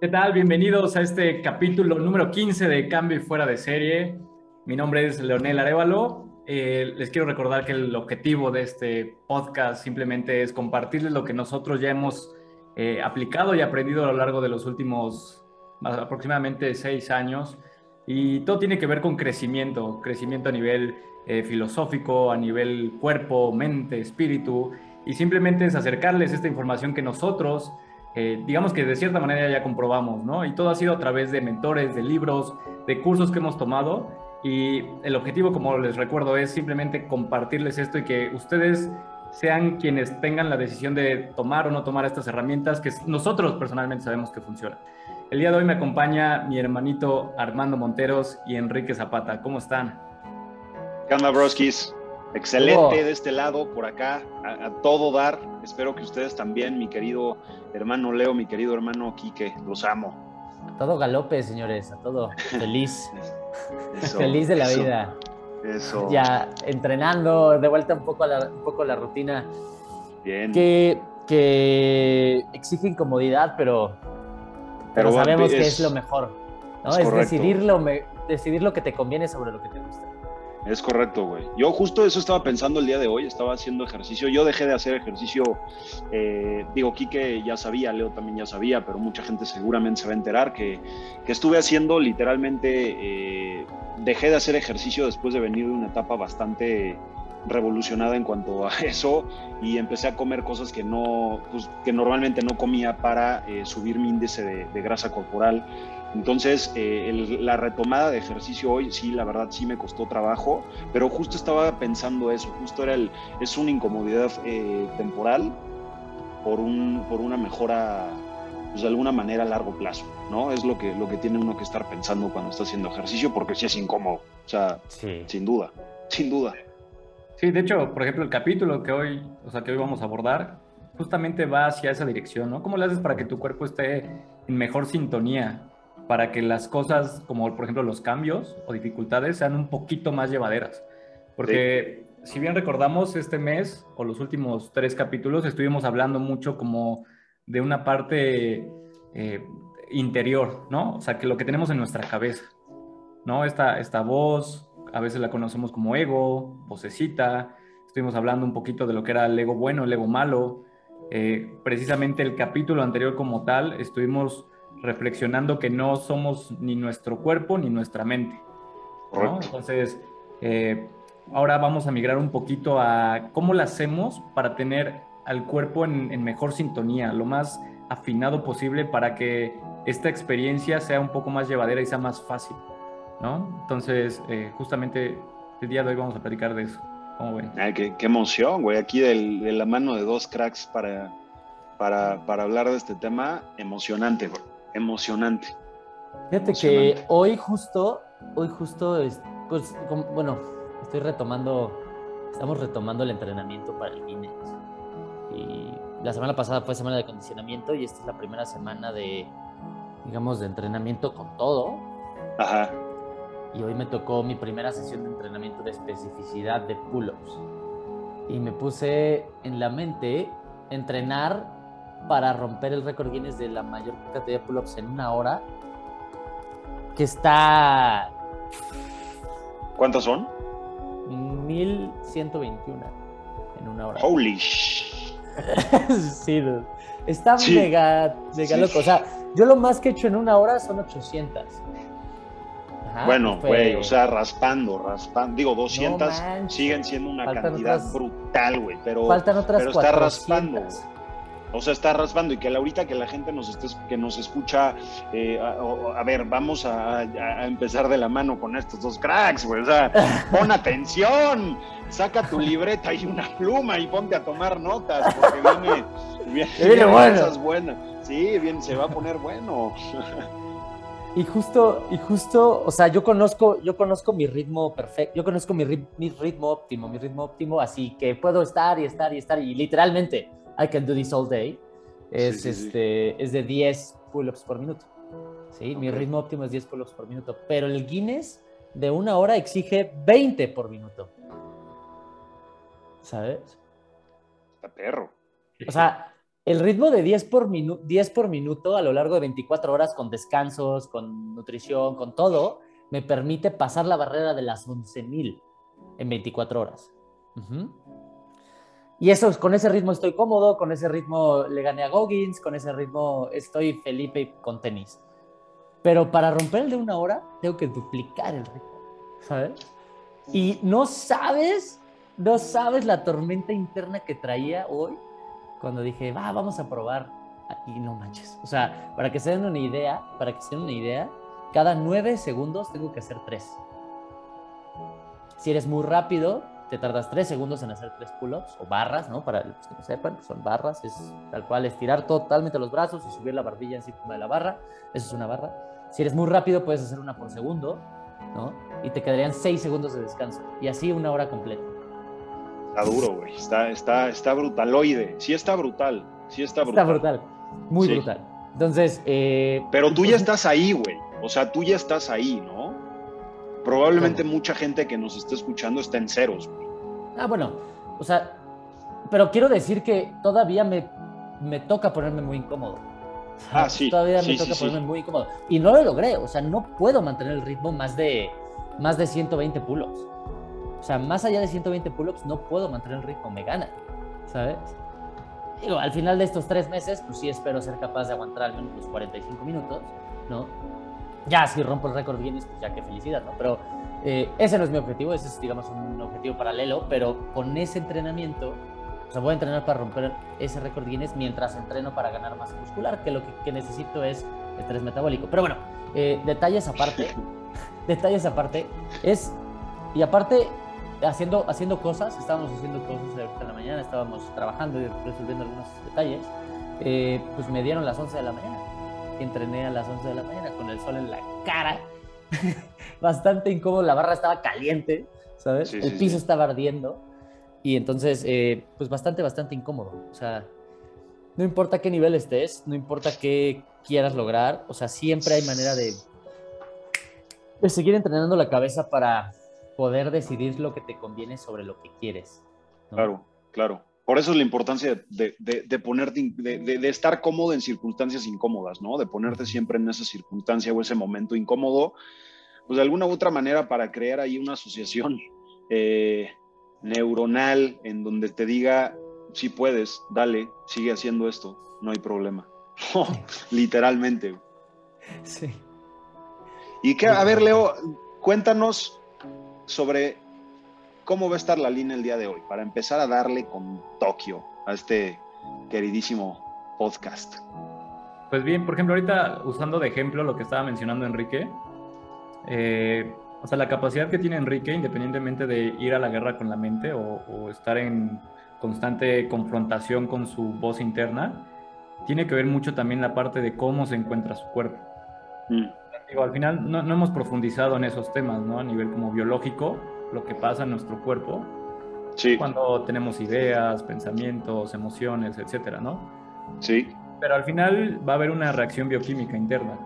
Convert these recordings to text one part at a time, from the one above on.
¿Qué tal? Bienvenidos a este capítulo número 15 de Cambio y Fuera de Serie. Mi nombre es Leonel Arevalo. Eh, les quiero recordar que el objetivo de este podcast simplemente es compartirles lo que nosotros ya hemos eh, aplicado y aprendido a lo largo de los últimos aproximadamente seis años. Y todo tiene que ver con crecimiento, crecimiento a nivel eh, filosófico, a nivel cuerpo, mente, espíritu. Y simplemente es acercarles esta información que nosotros eh, digamos que de cierta manera ya comprobamos, ¿no? Y todo ha sido a través de mentores, de libros, de cursos que hemos tomado. Y el objetivo, como les recuerdo, es simplemente compartirles esto y que ustedes sean quienes tengan la decisión de tomar o no tomar estas herramientas que nosotros personalmente sabemos que funcionan. El día de hoy me acompaña mi hermanito Armando Monteros y Enrique Zapata. ¿Cómo están? ¿Qué onda, broskis? Excelente de este lado, por acá, a, todo dar. Espero que ustedes también, mi querido hermano Leo, mi querido hermano Quique, los amo. A todo galope, señores, a todo. Feliz. Feliz de la vida. Eso. Ya entrenando, de vuelta un poco a la, un poco la rutina. Bien. Que, que exige incomodidad, pero, pero, sabemos que es lo mejor. ¿no? Es, decidir, lo decidir lo que te conviene sobre lo que te gusta. Es correcto, güey. Yo justo eso estaba pensando el día de hoy, estaba haciendo ejercicio. Yo dejé de hacer ejercicio, eh, digo, Quique ya sabía, Leo también ya sabía, pero mucha gente seguramente se va a enterar que, que estuve haciendo literalmente, eh, dejé de hacer ejercicio después de venir de una etapa bastante revolucionada en cuanto a eso y empecé a comer cosas que no, pues, que normalmente no comía para eh, subir mi índice de, de grasa corporal entonces, eh, la retomada de ejercicio hoy, sí, la verdad sí me costó trabajo, pero justo estaba pensando eso, justo era el, es una incomodidad eh, temporal por, un, por una mejora, pues de alguna manera a largo plazo, ¿no? Es lo que, lo que tiene uno que estar pensando cuando está haciendo ejercicio, porque sí es incómodo, o sea, sin duda, sin duda. Sí, de hecho, por ejemplo, el capítulo que hoy, o sea, que hoy vamos a abordar, justamente va hacia esa dirección, ¿no? ¿Cómo le haces para que tu cuerpo esté en mejor sintonía para que las cosas, como por ejemplo los cambios o dificultades, sean un poquito más llevaderas. Porque si bien recordamos este mes o los últimos tres capítulos, estuvimos hablando mucho como de una parte eh, interior, ¿no? O sea, que lo que tenemos en nuestra cabeza, ¿no? Esta, esta voz, a veces la conocemos como ego, vocecita, estuvimos hablando un poquito de lo que era el ego bueno, el ego malo. Eh, precisamente el capítulo anterior como tal, estuvimos reflexionando que no somos ni nuestro cuerpo ni nuestra mente. Entonces, eh, ahora vamos a migrar un poquito a cómo lo hacemos para tener al cuerpo en, mejor sintonía, lo más afinado posible para que esta experiencia sea un poco más llevadera y sea más fácil. ¿no? Entonces, eh, justamente el día de hoy vamos a platicar de eso. ¿Cómo ven? qué, emoción, güey. Aquí de la mano de dos cracks para, para, para hablar de este tema. Emocionante, güey emocionante. Fíjate que hoy justo, hoy justo, pues, bueno, estoy retomando, estamos retomando el entrenamiento para el Guinness. Y la semana pasada fue semana de condicionamiento y esta es la primera semana de, digamos, de entrenamiento con todo. Ajá. Y hoy me tocó mi primera sesión de entrenamiento de especificidad de pull-ups. Y me puse en la mente entrenar para romper el récord Guinness de la mayor cantidad de pull-ups en una hora, que está... ¿Cuántos son? 1121 en una hora. Holy Sí, Está mega, mega loco. O sea, yo lo más que he hecho en una hora son 800. bueno, güey, o sea, raspando, raspando. Digo, 200 siguen siendo una cantidad brutal, güey, pero, faltan otras pero está raspando. O sea, está raspando y que ahorita que la gente nos esté, que nos escucha, eh, a, ver, vamos a, empezar de la mano con estos dos cracks, güey. O sea, pon atención, saca tu libreta y una pluma y ponte a tomar notas, porque viene, viene, bueno. buenas. Sí, bien, se va a poner bueno. Y justo, y justo, o sea, yo conozco, yo conozco mi ritmo perfecto, yo conozco mi, mi ritmo óptimo, mi ritmo óptimo, así que puedo estar y estar y estar, y literalmente I can do this all day, es, este, es de 10 pull-ups por minuto. ¿sí? Mi ritmo óptimo es 10 pull-ups por minuto, pero el Guinness de una hora exige 20 por minuto. ¿Sabes? Está perro. O sea, el ritmo de 10 por, 10 por minuto a lo largo de 24 horas con descansos, con nutrición, con todo, me permite pasar la barrera de las 11.000 en 24 horas. Y eso, con ese ritmo estoy cómodo, con ese ritmo le gané a Goggins, con ese ritmo estoy Felipe con tenis. Pero para romper el de una hora, tengo que duplicar el ritmo, ¿sabes? Y no sabes, no sabes la tormenta interna que traía hoy cuando dije, va, vamos a probar. Y no manches. O sea, para que se den una idea, para que se den una idea, cada nueve segundos tengo que hacer tres. Si eres muy rápido, te tardas tres segundos en hacer tres pull-ups o barras, ¿no? Para los que no sepan, son barras, es tal cual estirar totalmente los brazos y subir la barbilla encima de la barra, eso es una barra. Si eres muy rápido, puedes hacer una por segundo, ¿no? Y te quedarían seis segundos de descanso y así una hora completa. Está duro, güey, está, está, está brutaloide, sí está brutal, sí está brutal. Está brutal, muy brutal. Entonces, eh, Pero tú ya estás ahí, güey, o sea, tú ya estás ahí, ¿no? Probablemente mucha gente que nos está escuchando está en ceros. Ah, bueno, o sea, pero quiero decir que todavía me, me toca ponerme muy incómodo. Ah, sí. Todavía me toca ponerme muy incómodo. Y no lo logré, o sea, no puedo mantener el ritmo más de, más de 120 pull-ups. O sea, más allá de 120 pull-ups no puedo mantener el ritmo, me gana, ¿sabes? Digo, al final de estos tres meses, pues sí espero ser capaz de aguantar al menos los 45 minutos, ¿no? Ya si rompo el récord Guinness, pues ya qué felicidad, ¿no? Pero eh, ese no es mi objetivo, ese es, digamos, un objetivo paralelo, pero con ese entrenamiento, o sea, voy a entrenar para romper ese récord Guinness mientras entreno para ganar masa muscular, que lo que, necesito es estrés metabólico. Pero bueno, eh, detalles aparte, detalles aparte, es, y aparte, haciendo, haciendo cosas, estábamos haciendo cosas en la mañana, estábamos trabajando y resolviendo algunos detalles, eh, pues me dieron las 11 de la mañana entrené a las 11 de la mañana con el sol en la cara. Bastante incómodo, la barra estaba caliente, ¿sabes? el piso estaba ardiendo. Y entonces, eh, pues bastante, bastante incómodo. O sea, no importa qué nivel estés, no importa qué quieras lograr, o sea, siempre hay manera de, de seguir entrenando la cabeza para poder decidir lo que te conviene sobre lo que quieres. Claro, claro. Por eso es la importancia de, de, ponerte, de, estar cómodo en circunstancias incómodas, ¿no? De ponerte siempre en esa circunstancia o ese momento incómodo, pues de alguna u otra manera para crear ahí una asociación eh, neuronal en donde te diga, si puedes, dale, sigue haciendo esto, no hay problema. Literalmente. Sí. Y que, a ver, Leo, cuéntanos sobre ¿Cómo va a estar la línea el día de hoy? Para empezar a darle con Tokio a este queridísimo podcast. Pues bien, por ejemplo, ahorita usando de ejemplo lo que estaba mencionando Enrique, eh, o sea, la capacidad que tiene Enrique, independientemente de ir a la guerra con la mente o, estar en constante confrontación con su voz interna, tiene que ver mucho también la parte de cómo se encuentra su cuerpo. Mm. Digo, al final no, no, hemos profundizado en esos temas, ¿no? A nivel como biológico, lo que pasa en nuestro cuerpo sí. cuando tenemos ideas, pensamientos, emociones, etcétera, ¿no? Sí. Pero al final va a haber una reacción bioquímica interna,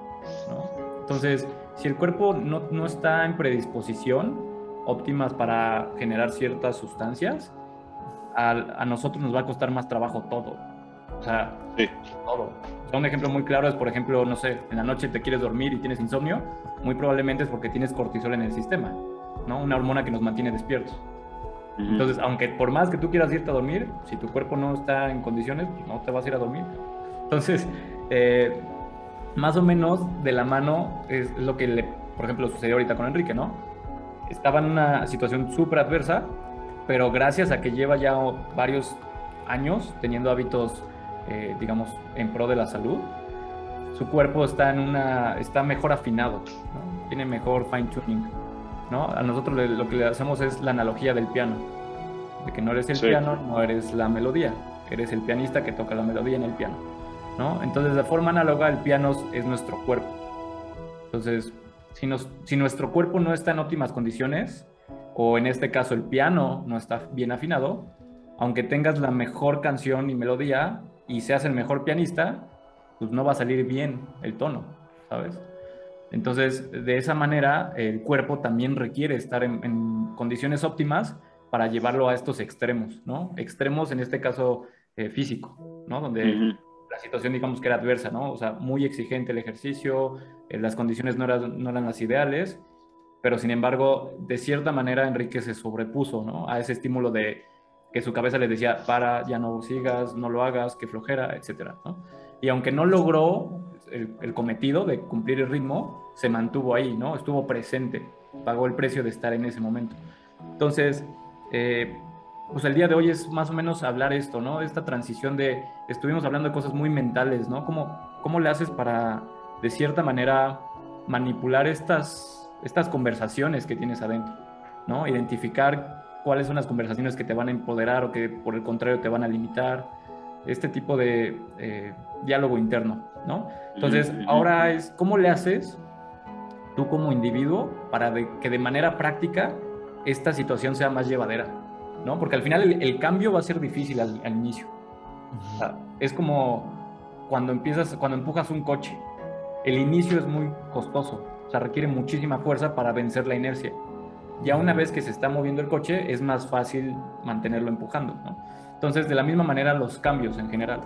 ¿no? Entonces, si el cuerpo no, no está en predisposición óptimas para generar ciertas sustancias, a, a, nosotros nos va a costar más trabajo todo. O sea, sí. todo. O sea, un ejemplo muy claro es, por ejemplo, no sé, en la noche te quieres dormir y tienes insomnio, muy probablemente es porque tienes cortisol en el sistema. ¿No? Una hormona que nos mantiene despiertos. Entonces, aunque por más que tú quieras irte a dormir, si tu cuerpo no está en condiciones, pues, no te vas a ir a dormir. Entonces, eh, más o menos de la mano es lo que, le, por ejemplo, sucedió ahorita con Enrique, ¿no? Estaba en una situación súper adversa, pero gracias a que lleva ya varios años teniendo hábitos, eh, digamos, en pro de la salud, su cuerpo está, en una, está mejor afinado, tiene mejor fine tuning. A nosotros lo que le hacemos es la analogía del piano, de que no eres el piano, no eres la melodía, eres el pianista que toca la melodía en el piano, ¿no? Entonces, de forma análoga, el piano es nuestro cuerpo. Entonces, si, si nuestro cuerpo no está en óptimas condiciones, o en este caso el piano no está bien afinado, aunque tengas la mejor canción y melodía y seas el mejor pianista, pues no va a salir bien el tono, ¿sabes? Entonces, de esa manera, el cuerpo también requiere estar en, condiciones óptimas para llevarlo a estos extremos, ¿no? Extremos en este caso eh, físico. ¿no? Donde la situación, digamos que era adversa, ¿no? O sea, muy exigente el ejercicio, eh, las condiciones no eran, no eran las ideales, pero sin embargo, de cierta manera, Enrique se sobrepuso, ¿no? A ese estímulo de que su cabeza le decía, para, ya no sigas, no lo hagas, que flojera, etcétera, ¿no? Y aunque no logró el, cometido de cumplir el ritmo, se mantuvo ahí, ¿no? Estuvo presente, pagó el precio de estar en ese momento. Entonces, eh, pues el día de hoy es más o menos hablar esto, ¿no? Esta transición de, estuvimos hablando de cosas muy mentales, ¿no? ¿Cómo, cómo le haces para, de cierta manera, manipular estas, estas conversaciones que tienes adentro, ¿no? Identificar cuáles son las conversaciones que te van a empoderar o que por el contrario te van a limitar, este tipo de eh, diálogo interno, ¿no? Entonces, ahora es, ¿cómo le haces tú como individuo para que de manera práctica esta situación sea más llevadera? ¿no? Porque al final el, cambio va a ser difícil al, inicio. es como cuando empiezas, cuando empujas un coche. El inicio es muy costoso, o sea, requiere muchísima fuerza para vencer la inercia. Ya una vez que se está moviendo el coche, es más fácil mantenerlo empujando, ¿no? Entonces, de la misma manera, los cambios en general.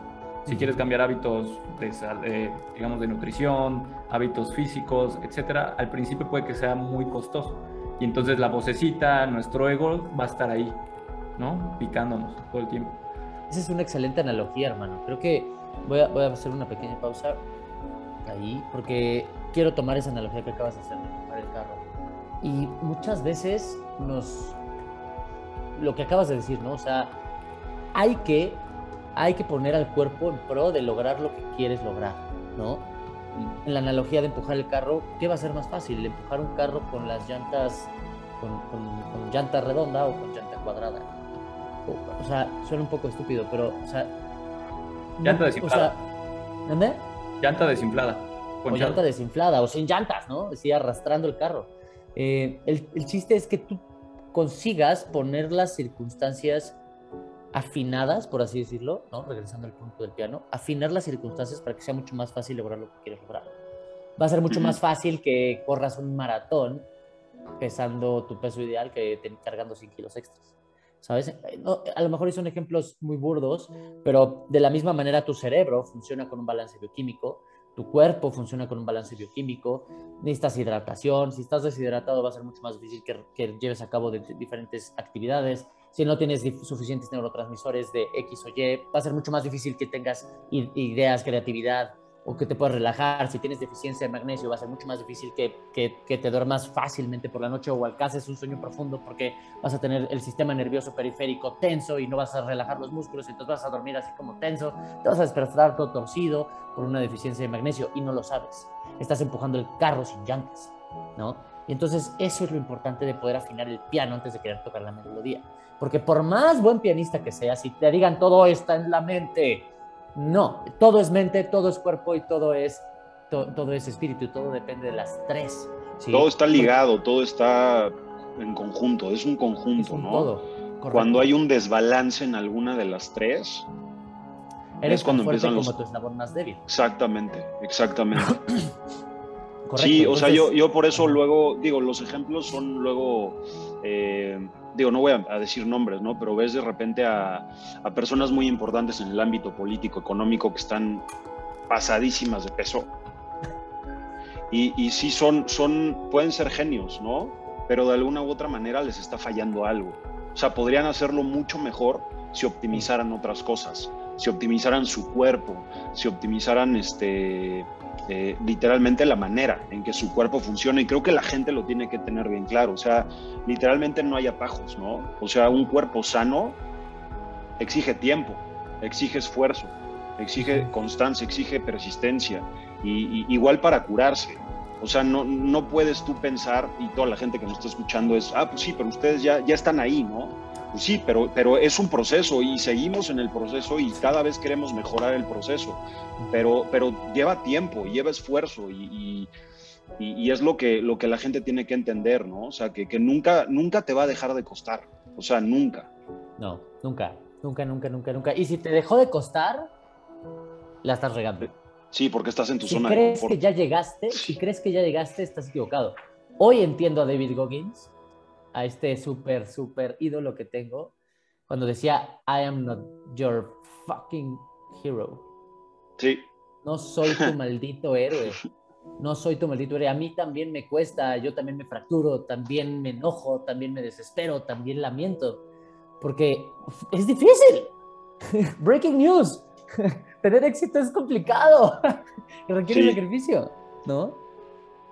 Si quieres cambiar hábitos, de, digamos, de nutrición, hábitos físicos, etcétera, al principio puede que sea muy costoso. Y entonces la vocecita, nuestro ego, va a estar ahí, ¿no? Picándonos todo el tiempo. Esa es una excelente analogía, hermano. Creo que voy a, voy a hacer una pequeña pausa ahí, porque quiero tomar esa analogía que acabas de hacer de el carro. Y muchas veces nos. Lo que acabas de decir, ¿no? O sea, hay que, hay que poner al cuerpo en pro de lograr lo que quieres lograr, ¿no? En la analogía de empujar el carro, ¿qué va a ser más fácil? ¿Empujar un carro con las llantas, con, con llanta redonda o con llanta cuadrada? o sea, suena un poco estúpido, pero, o sea... Llanta desinflada. ¿Dónde? Llanta desinflada. o llanta desinflada, o sin llantas, ¿no? Así arrastrando el carro. Eh, el, el, chiste es que tú consigas poner las circunstancias afinadas, por así decirlo, ¿no? Regresando al punto del piano, afinar las circunstancias para que sea mucho más fácil lograr lo que quieres lograr. Va a ser mucho más fácil que corras un maratón pesando tu peso ideal que cargando 100 kilos extras. ¿sabes? Eh, a lo mejor son ejemplos muy burdos, pero de la misma manera tu cerebro funciona con un balance bioquímico, tu cuerpo funciona con un balance bioquímico, necesitas hidratación, si estás deshidratado va a ser mucho más difícil que, lleves a cabo diferentes actividades, si no tienes suficientes neurotransmisores de X o Y, va a ser mucho más difícil que tengas ideas, creatividad, o que te puedas relajar. Si tienes deficiencia de magnesio, va a ser mucho más difícil que, que, te duermas fácilmente por la noche o alcances un sueño profundo porque vas a tener el sistema nervioso periférico tenso y no vas a relajar los músculos, entonces vas a dormir así como tenso, te vas a despertar todo torcido por una deficiencia de magnesio y no lo sabes. Estás empujando el carro sin llantas, ¿no? Y entonces eso es lo importante de poder afinar el piano antes de querer tocar la melodía. Porque por más buen pianista que seas, si te digan todo está en la mente, no, todo es mente, todo es cuerpo y todo es, todo es espíritu, y todo depende de las tres. Todo está ligado, todo está en conjunto, es un conjunto, ¿no? Todo. Cuando hay un desbalance en alguna de las tres, Eres es cuando empiezan los... como tu eslabón más débil. Exactamente, exactamente. sí, o sea, yo, yo por eso luego, digo, los ejemplos son luego eh, digo, no voy a, decir nombres, ¿no? Pero ves de repente a, personas muy importantes en el ámbito político, económico, que están pasadísimas de peso. Y, y sí son, son, pueden ser genios, ¿no? Pero de alguna u otra manera les está fallando algo. O sea, podrían hacerlo mucho mejor si optimizaran otras cosas, si optimizaran su cuerpo, si optimizaran este, eh, literalmente la manera en que su cuerpo funciona y creo que la gente lo tiene que tener bien claro, o sea, literalmente no hay atajos, ¿no? O sea, un cuerpo sano exige tiempo, exige esfuerzo, exige constancia, exige persistencia, y, igual para curarse. O sea, no, no puedes tú pensar, y toda la gente que nos está escuchando es, ah, pues sí, pero ustedes ya, ya están ahí, ¿no? Pues sí, pero, pero es un proceso y seguimos en el proceso y cada vez queremos mejorar el proceso, pero, pero lleva tiempo, lleva esfuerzo y, y, es lo que, lo que la gente tiene que entender, ¿no? O sea, que, que, nunca, nunca te va a dejar de costar, o sea, nunca. No, nunca, nunca, nunca, nunca, nunca. Y si te dejó de costar, la estás regando. Sí, porque estás en tu si zona crees que ya llegaste, si crees que ya llegaste, estás equivocado. Hoy entiendo a David Goggins a este súper, súper ídolo que tengo, cuando decía, I am not your fucking hero. Sí. No soy tu maldito héroe. No soy tu maldito héroe. A mí también me cuesta, yo también me fracturo, también me enojo, también me desespero, también lamento. Porque es difícil. Breaking news. Tener éxito es complicado. Requiere Sí. sacrificio, ¿no?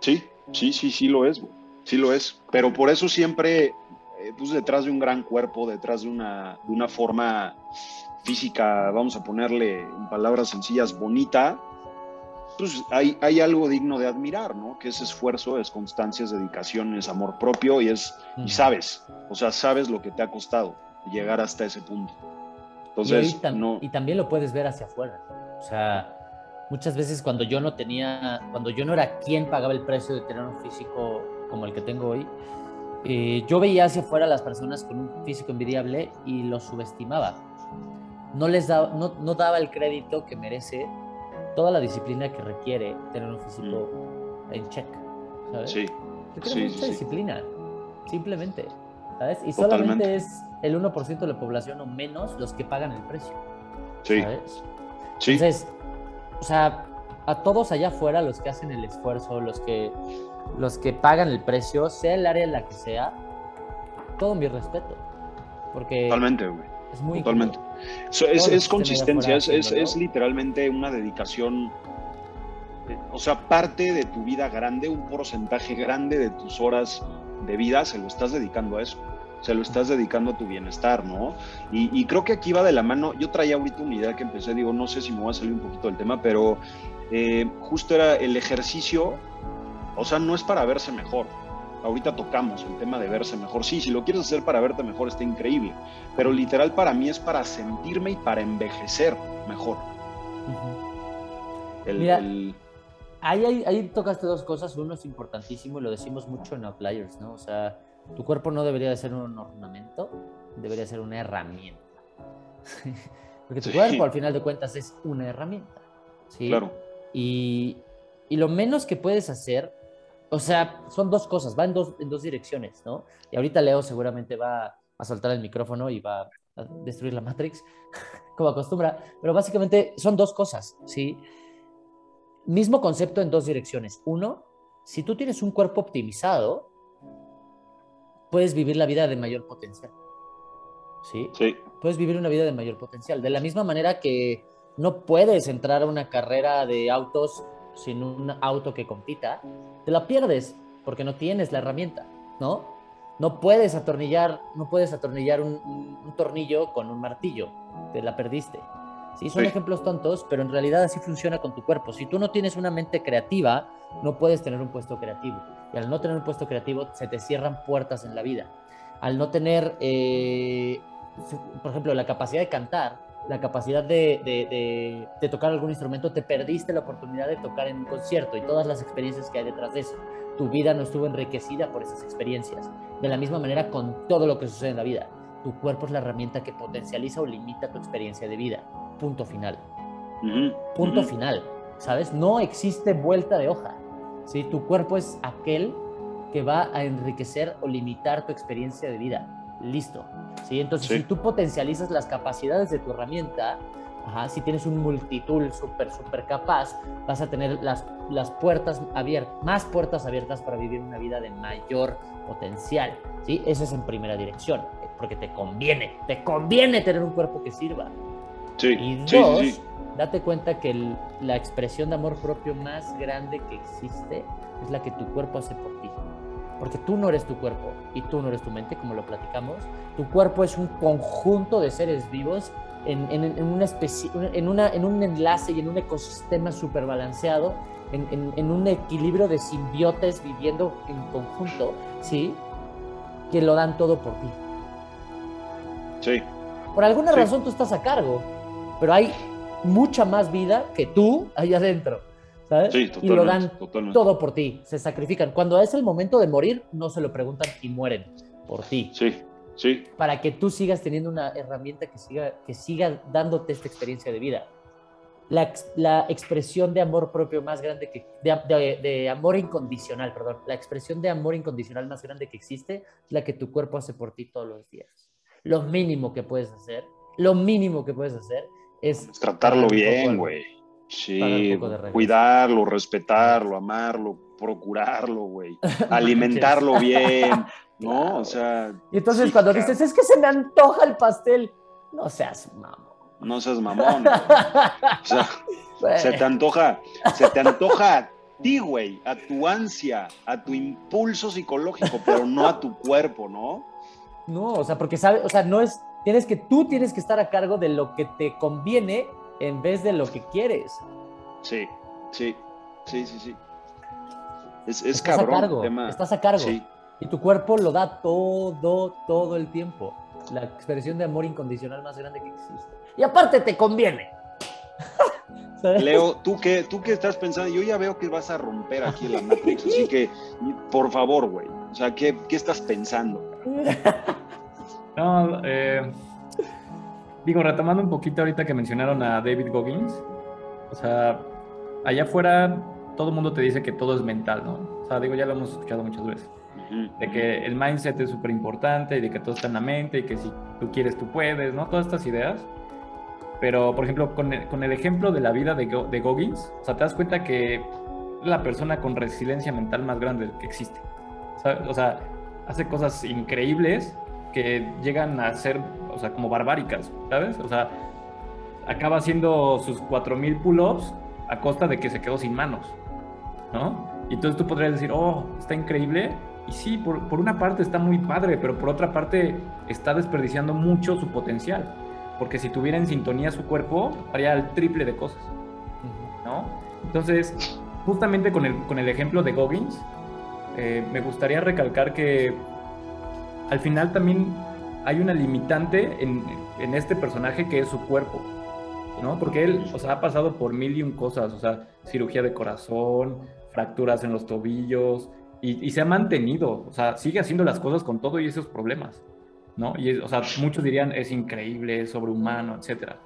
Sí, sí, sí, sí lo es, güey. Sí lo es. Pero por eso siempre, eh, pues detrás de un gran cuerpo, detrás de una, de una forma física, vamos a ponerle en palabras sencillas, bonita, pues hay, hay algo digno de admirar, ¿no? Que es esfuerzo, es constancia, es dedicación, es amor propio y es, y sabes, o sea, sabes lo que te ha costado llegar hasta ese punto. Y, Entonces, hoy tam- no, y también lo puedes ver hacia afuera. O sea, muchas veces cuando yo no tenía, cuando yo no era quien pagaba el precio de tener un físico como el que tengo hoy, eh, yo veía hacia afuera a las personas con un físico envidiable y los subestimaba. No les daba, no, no daba el crédito que merece toda la disciplina que requiere tener un físico en check, ¿sabes? Mm. sí, Requiere Sí, mucha sí. disciplina, simplemente, ¿sabes? Y Totalmente. solamente es el 1% de la población o menos los que pagan el precio, sí, ¿sabes? sí, Entonces, o sea, a todos allá afuera, los que hacen el esfuerzo, los que, los que pagan el precio, sea el área en la que sea, todo mi respeto, porque totalmente, güey. es muy Totalmente. So, es, consistencia, es, es- literalmente una dedicación, eh, o sea, parte de tu vida grande, un porcentaje grande de tus horas de vida se lo estás dedicando a eso, se lo estás dedicando a tu bienestar, ¿no? Y, y creo que aquí va de la mano, yo traía ahorita una idea que empecé, digo, no sé si me voy a salir un poquito del tema, pero eh, justo era el ejercicio, o sea, no es para verse mejor. Ahorita tocamos el tema de verse mejor. Sí, si lo quieres hacer para verte mejor está increíble, pero literal para mí es para sentirme y para envejecer mejor. El- Mira, el- Ahí, ahí, ahí tocaste dos cosas. Uno es importantísimo y lo decimos mucho en Outliers, ¿no? O sea, tu cuerpo no debería de ser un ornamento, debería ser una herramienta. Porque tu Sí. cuerpo, al final de cuentas, es una herramienta. ¿sí? Claro, Y, y lo menos que puedes hacer, o sea, son dos cosas, va en dos, en dos direcciones, ¿no? Y ahorita Leo seguramente va a soltar el micrófono y va a destruir la Matrix, como acostumbra, pero básicamente son dos cosas, ¿sí? Mismo concepto en dos direcciones. Uno, si tú tienes un cuerpo optimizado, puedes vivir la vida de mayor potencial, ¿sí? sí, puedes vivir una vida de mayor potencial. De la misma manera que no puedes entrar a una carrera de autos sin un auto que compita, te la pierdes porque no tienes la herramienta, ¿no? No puedes atornillar, no puedes atornillar un, un- un tornillo con un martillo, te la perdiste. Sí, son Sí. ejemplos tontos, pero en realidad así funciona con tu cuerpo. Si tú no tienes una mente creativa, no puedes tener un puesto creativo. Y al no tener un puesto creativo, se te cierran puertas en la vida. Al no tener, eh, por ejemplo, la capacidad de cantar, la capacidad de, de- de- de tocar algún instrumento, te perdiste la oportunidad de tocar en un concierto y todas las experiencias que hay detrás de eso. Tu vida no estuvo enriquecida por esas experiencias. De la misma manera con todo lo que sucede en la vida. Tu cuerpo es la herramienta que potencializa o limita tu experiencia de vida. Punto final. Punto final. ¿Sabes? No existe vuelta de hoja. ¿sí? Tu cuerpo es aquel que va a enriquecer o limitar tu experiencia de vida. Listo. ¿sí? Entonces, Sí. si tú potencializas las capacidades de tu herramienta, ajá, si tienes un multitool súper, súper capaz, vas a tener las, las puertas abiertas, más puertas abiertas para vivir una vida de mayor potencial. ¿sí? Eso es en primera dirección, porque te conviene, te conviene tener un cuerpo que sirva. Sí, Y sí, dos, sí, sí. date cuenta que el- la expresión de amor propio más grande que existe es la que tu cuerpo hace por ti. Porque tú no eres tu cuerpo y tú no eres tu mente, como lo platicamos. Tu cuerpo es un conjunto de seres vivos en, en- en una especie, en, una, en un enlace y en un ecosistema súper balanceado, en, un equilibrio de simbiotes viviendo en conjunto, ¿sí? Que lo dan todo por ti. sí. Por alguna Sí. razón tú estás a cargo, pero hay mucha más vida que tú ahí adentro, ¿sabes? Sí, y lo dan totalmente. todo por ti, se sacrifican. Cuando es el momento de morir, no se lo preguntan y mueren por ti, Sí, sí, para que tú sigas teniendo una herramienta que siga, que siga dándote esta experiencia de vida. La, la expresión de amor propio más grande que, de, de- de amor incondicional, perdón, la expresión de amor incondicional más grande que existe es la que tu cuerpo hace por ti todos los días. Lo mínimo que puedes hacer, lo mínimo que puedes hacer es... Tratarlo bien, güey. Sí, cuidarlo, respetarlo, amarlo, procurarlo, güey. Alimentarlo bien, ¿no? O sea. Y entonces cuando dices, es que se me antoja el pastel, no seas mamón. No seas mamón. o sea, se te antoja, se te antoja a ti, güey, a tu ansia, a tu impulso psicológico, pero no a tu cuerpo, ¿no? No, o sea, porque sabes, o sea, no es, tienes que, tú tienes que estar a cargo de lo que te conviene en vez de lo que quieres. Sí, sí, sí, sí, sí. Es, es estás cabrón. A cargo, Estás a cargo. Y tu cuerpo lo da todo, todo el tiempo. La expresión de amor incondicional más grande que existe. Y aparte te conviene. Leo, ¿tú qué, ¿tú qué estás pensando? Yo ya veo que vas a romper aquí la Matrix, así que, por favor, güey. O sea, ¿qué, qué estás pensando? No, eh, digo, retomando un poquito ahorita que mencionaron a David Goggins, o sea, allá afuera todo el mundo te dice que todo es mental, ¿no? O sea, digo, ya lo hemos escuchado muchas veces. De que el mindset es súper importante y de que todo está en la mente y que si tú quieres, tú puedes, ¿no? Todas estas ideas. Pero, por ejemplo, con el, con el ejemplo de la vida de, de Goggins, o sea, te das cuenta que la persona con resiliencia mental más grande que existe. O sea, hace cosas increíbles que llegan a ser, o sea, como barbáricas, ¿sabes? O sea, acaba haciendo sus 4000 pull-ups a costa de que se quedó sin manos, ¿no? Y entonces tú podrías decir, oh, está increíble. Y sí, por, por una parte está muy padre, pero por otra parte está desperdiciando mucho su potencial. Porque si tuviera en sintonía su cuerpo, haría el triple de cosas, ¿no? Entonces, justamente con el, con el ejemplo de Goggins, eh, me gustaría recalcar que al final también hay una limitante en, en este personaje que es su cuerpo. ¿no? Porque él, o sea, ha pasado por mil y un cosas, o sea, cirugía de corazón, fracturas en los tobillos, y, se ha mantenido, o sea, sigue haciendo las cosas con todo y esos problemas, ¿no? Y, o sea, muchos dirían, es increíble, es sobrehumano, etcétera.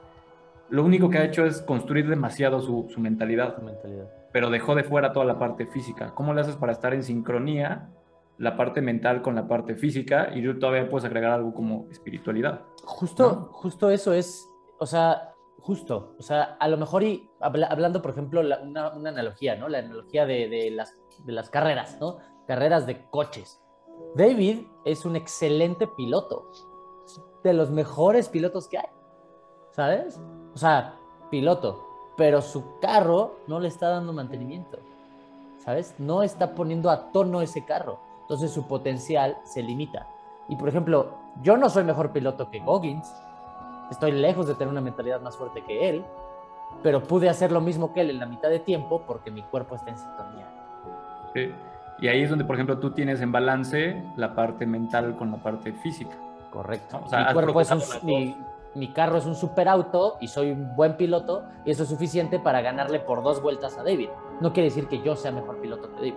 Lo único que ha hecho es construir demasiado su, su mentalidad, su mentalidad, pero dejó de fuera toda la parte física. ¿Cómo le haces para estar en sincronía la parte mental con la parte física y tú todavía puedes agregar algo como espiritualidad? Justo, justo eso es, o sea, Justo, o sea, a lo mejor y hablando, por ejemplo, una, analogía, ¿no? La analogía de, las, de las carreras, ¿no? Carreras de coches. David es un excelente piloto, de los mejores pilotos que hay, ¿sabes? O sea, piloto, pero su carro no le está dando mantenimiento, ¿sabes? No está poniendo a tono ese carro, entonces su potencial se limita. Y por ejemplo, yo no soy mejor piloto que Goggins, Estoy lejos de tener una mentalidad más fuerte que él, pero pude hacer lo mismo que él en la mitad de tiempo porque mi cuerpo está en sintonía. Sí. Y ahí es donde, por ejemplo, tú tienes en balance la parte mental con la parte física. Correcto. mi, cuerpo es un, mi, carro es un superauto y soy un buen piloto y eso es suficiente para ganarle por dos vueltas a David. No quiere decir que yo sea mejor piloto que David.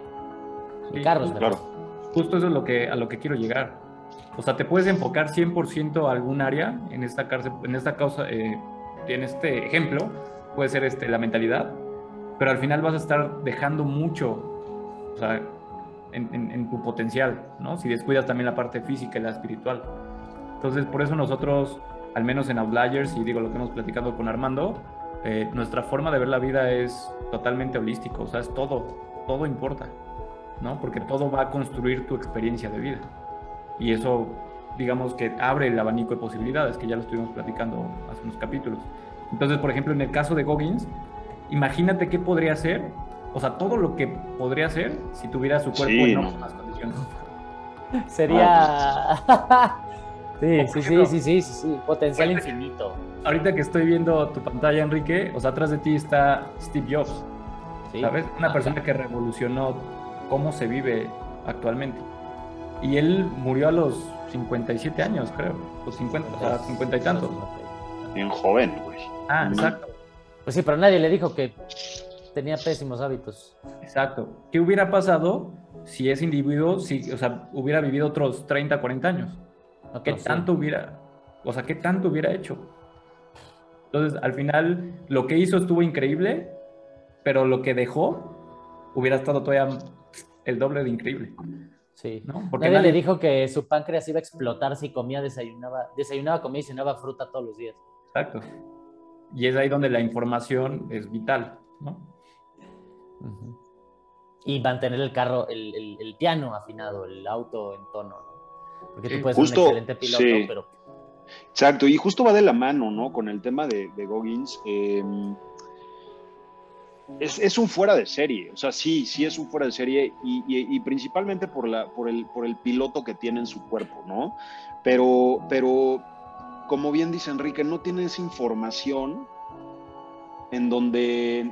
Mi carro es mejor. Claro. Justo eso es lo que, a lo que quiero llegar. O sea, te puedes enfocar 100% a algún área, en esta, cárcel, en esta causa, eh, en este ejemplo, puede ser este, la mentalidad, pero al final vas a estar dejando mucho, o sea, en, tu potencial, ¿no? Si descuidas también la parte física y la espiritual. Entonces, por eso nosotros, al menos en Outliers, y digo lo que hemos platicado con Armando, eh, nuestra forma de ver la vida es totalmente holístico, o sea, es todo, todo importa, ¿no? Porque todo va a construir tu experiencia de vida y eso digamos que abre el abanico de posibilidades, que ya lo estuvimos platicando hace unos capítulos. Entonces, por ejemplo, en el caso de Goggins, imagínate qué podría hacer, o sea, todo lo que podría hacer si tuviera su cuerpo en óptimas condiciones. Sería... sí, sí, sí, sí, sí, sí, potencial infinito. Ahorita que estoy viendo tu pantalla, Enrique, o sea, atrás de ti está Steve Jobs, ¿sabes? Una persona que revolucionó cómo se vive actualmente. Y él murió a los 57 años, creo. Los 50, o sea, 50 y tantos. Bien joven, güey. Ah, exacto. Pues sí, pero nadie le dijo que tenía pésimos hábitos. Exacto. ¿Qué hubiera pasado si ese individuo, si, o sea, hubiera vivido otros 30, 40 años? ¿Qué tanto hubiera, o sea, qué tanto hubiera hecho? Entonces, al final, lo que hizo estuvo increíble, pero lo que dejó hubiera estado todavía el doble de increíble. Sí. ¿no? Porque nadie, le dijo que su páncreas iba a explotar si comía, desayunaba, desayunaba, comía y cenaba fruta todos los días. Exacto. y es ahí donde la información es vital, ¿no? Y mantener el carro, el, piano afinado, el auto en tono, ¿no? Porque tú puedes ser un excelente piloto, pero... Exacto, y justo va de la mano, ¿no? Con el tema de, de Goggins. Em, es, un fuera de serie, o sea, sí, sí es un fuera de serie y, principalmente por, la, por, el, por el piloto que tiene en su cuerpo, ¿no? Pero, pero, como bien dice Enrique, no tiene esa información en donde,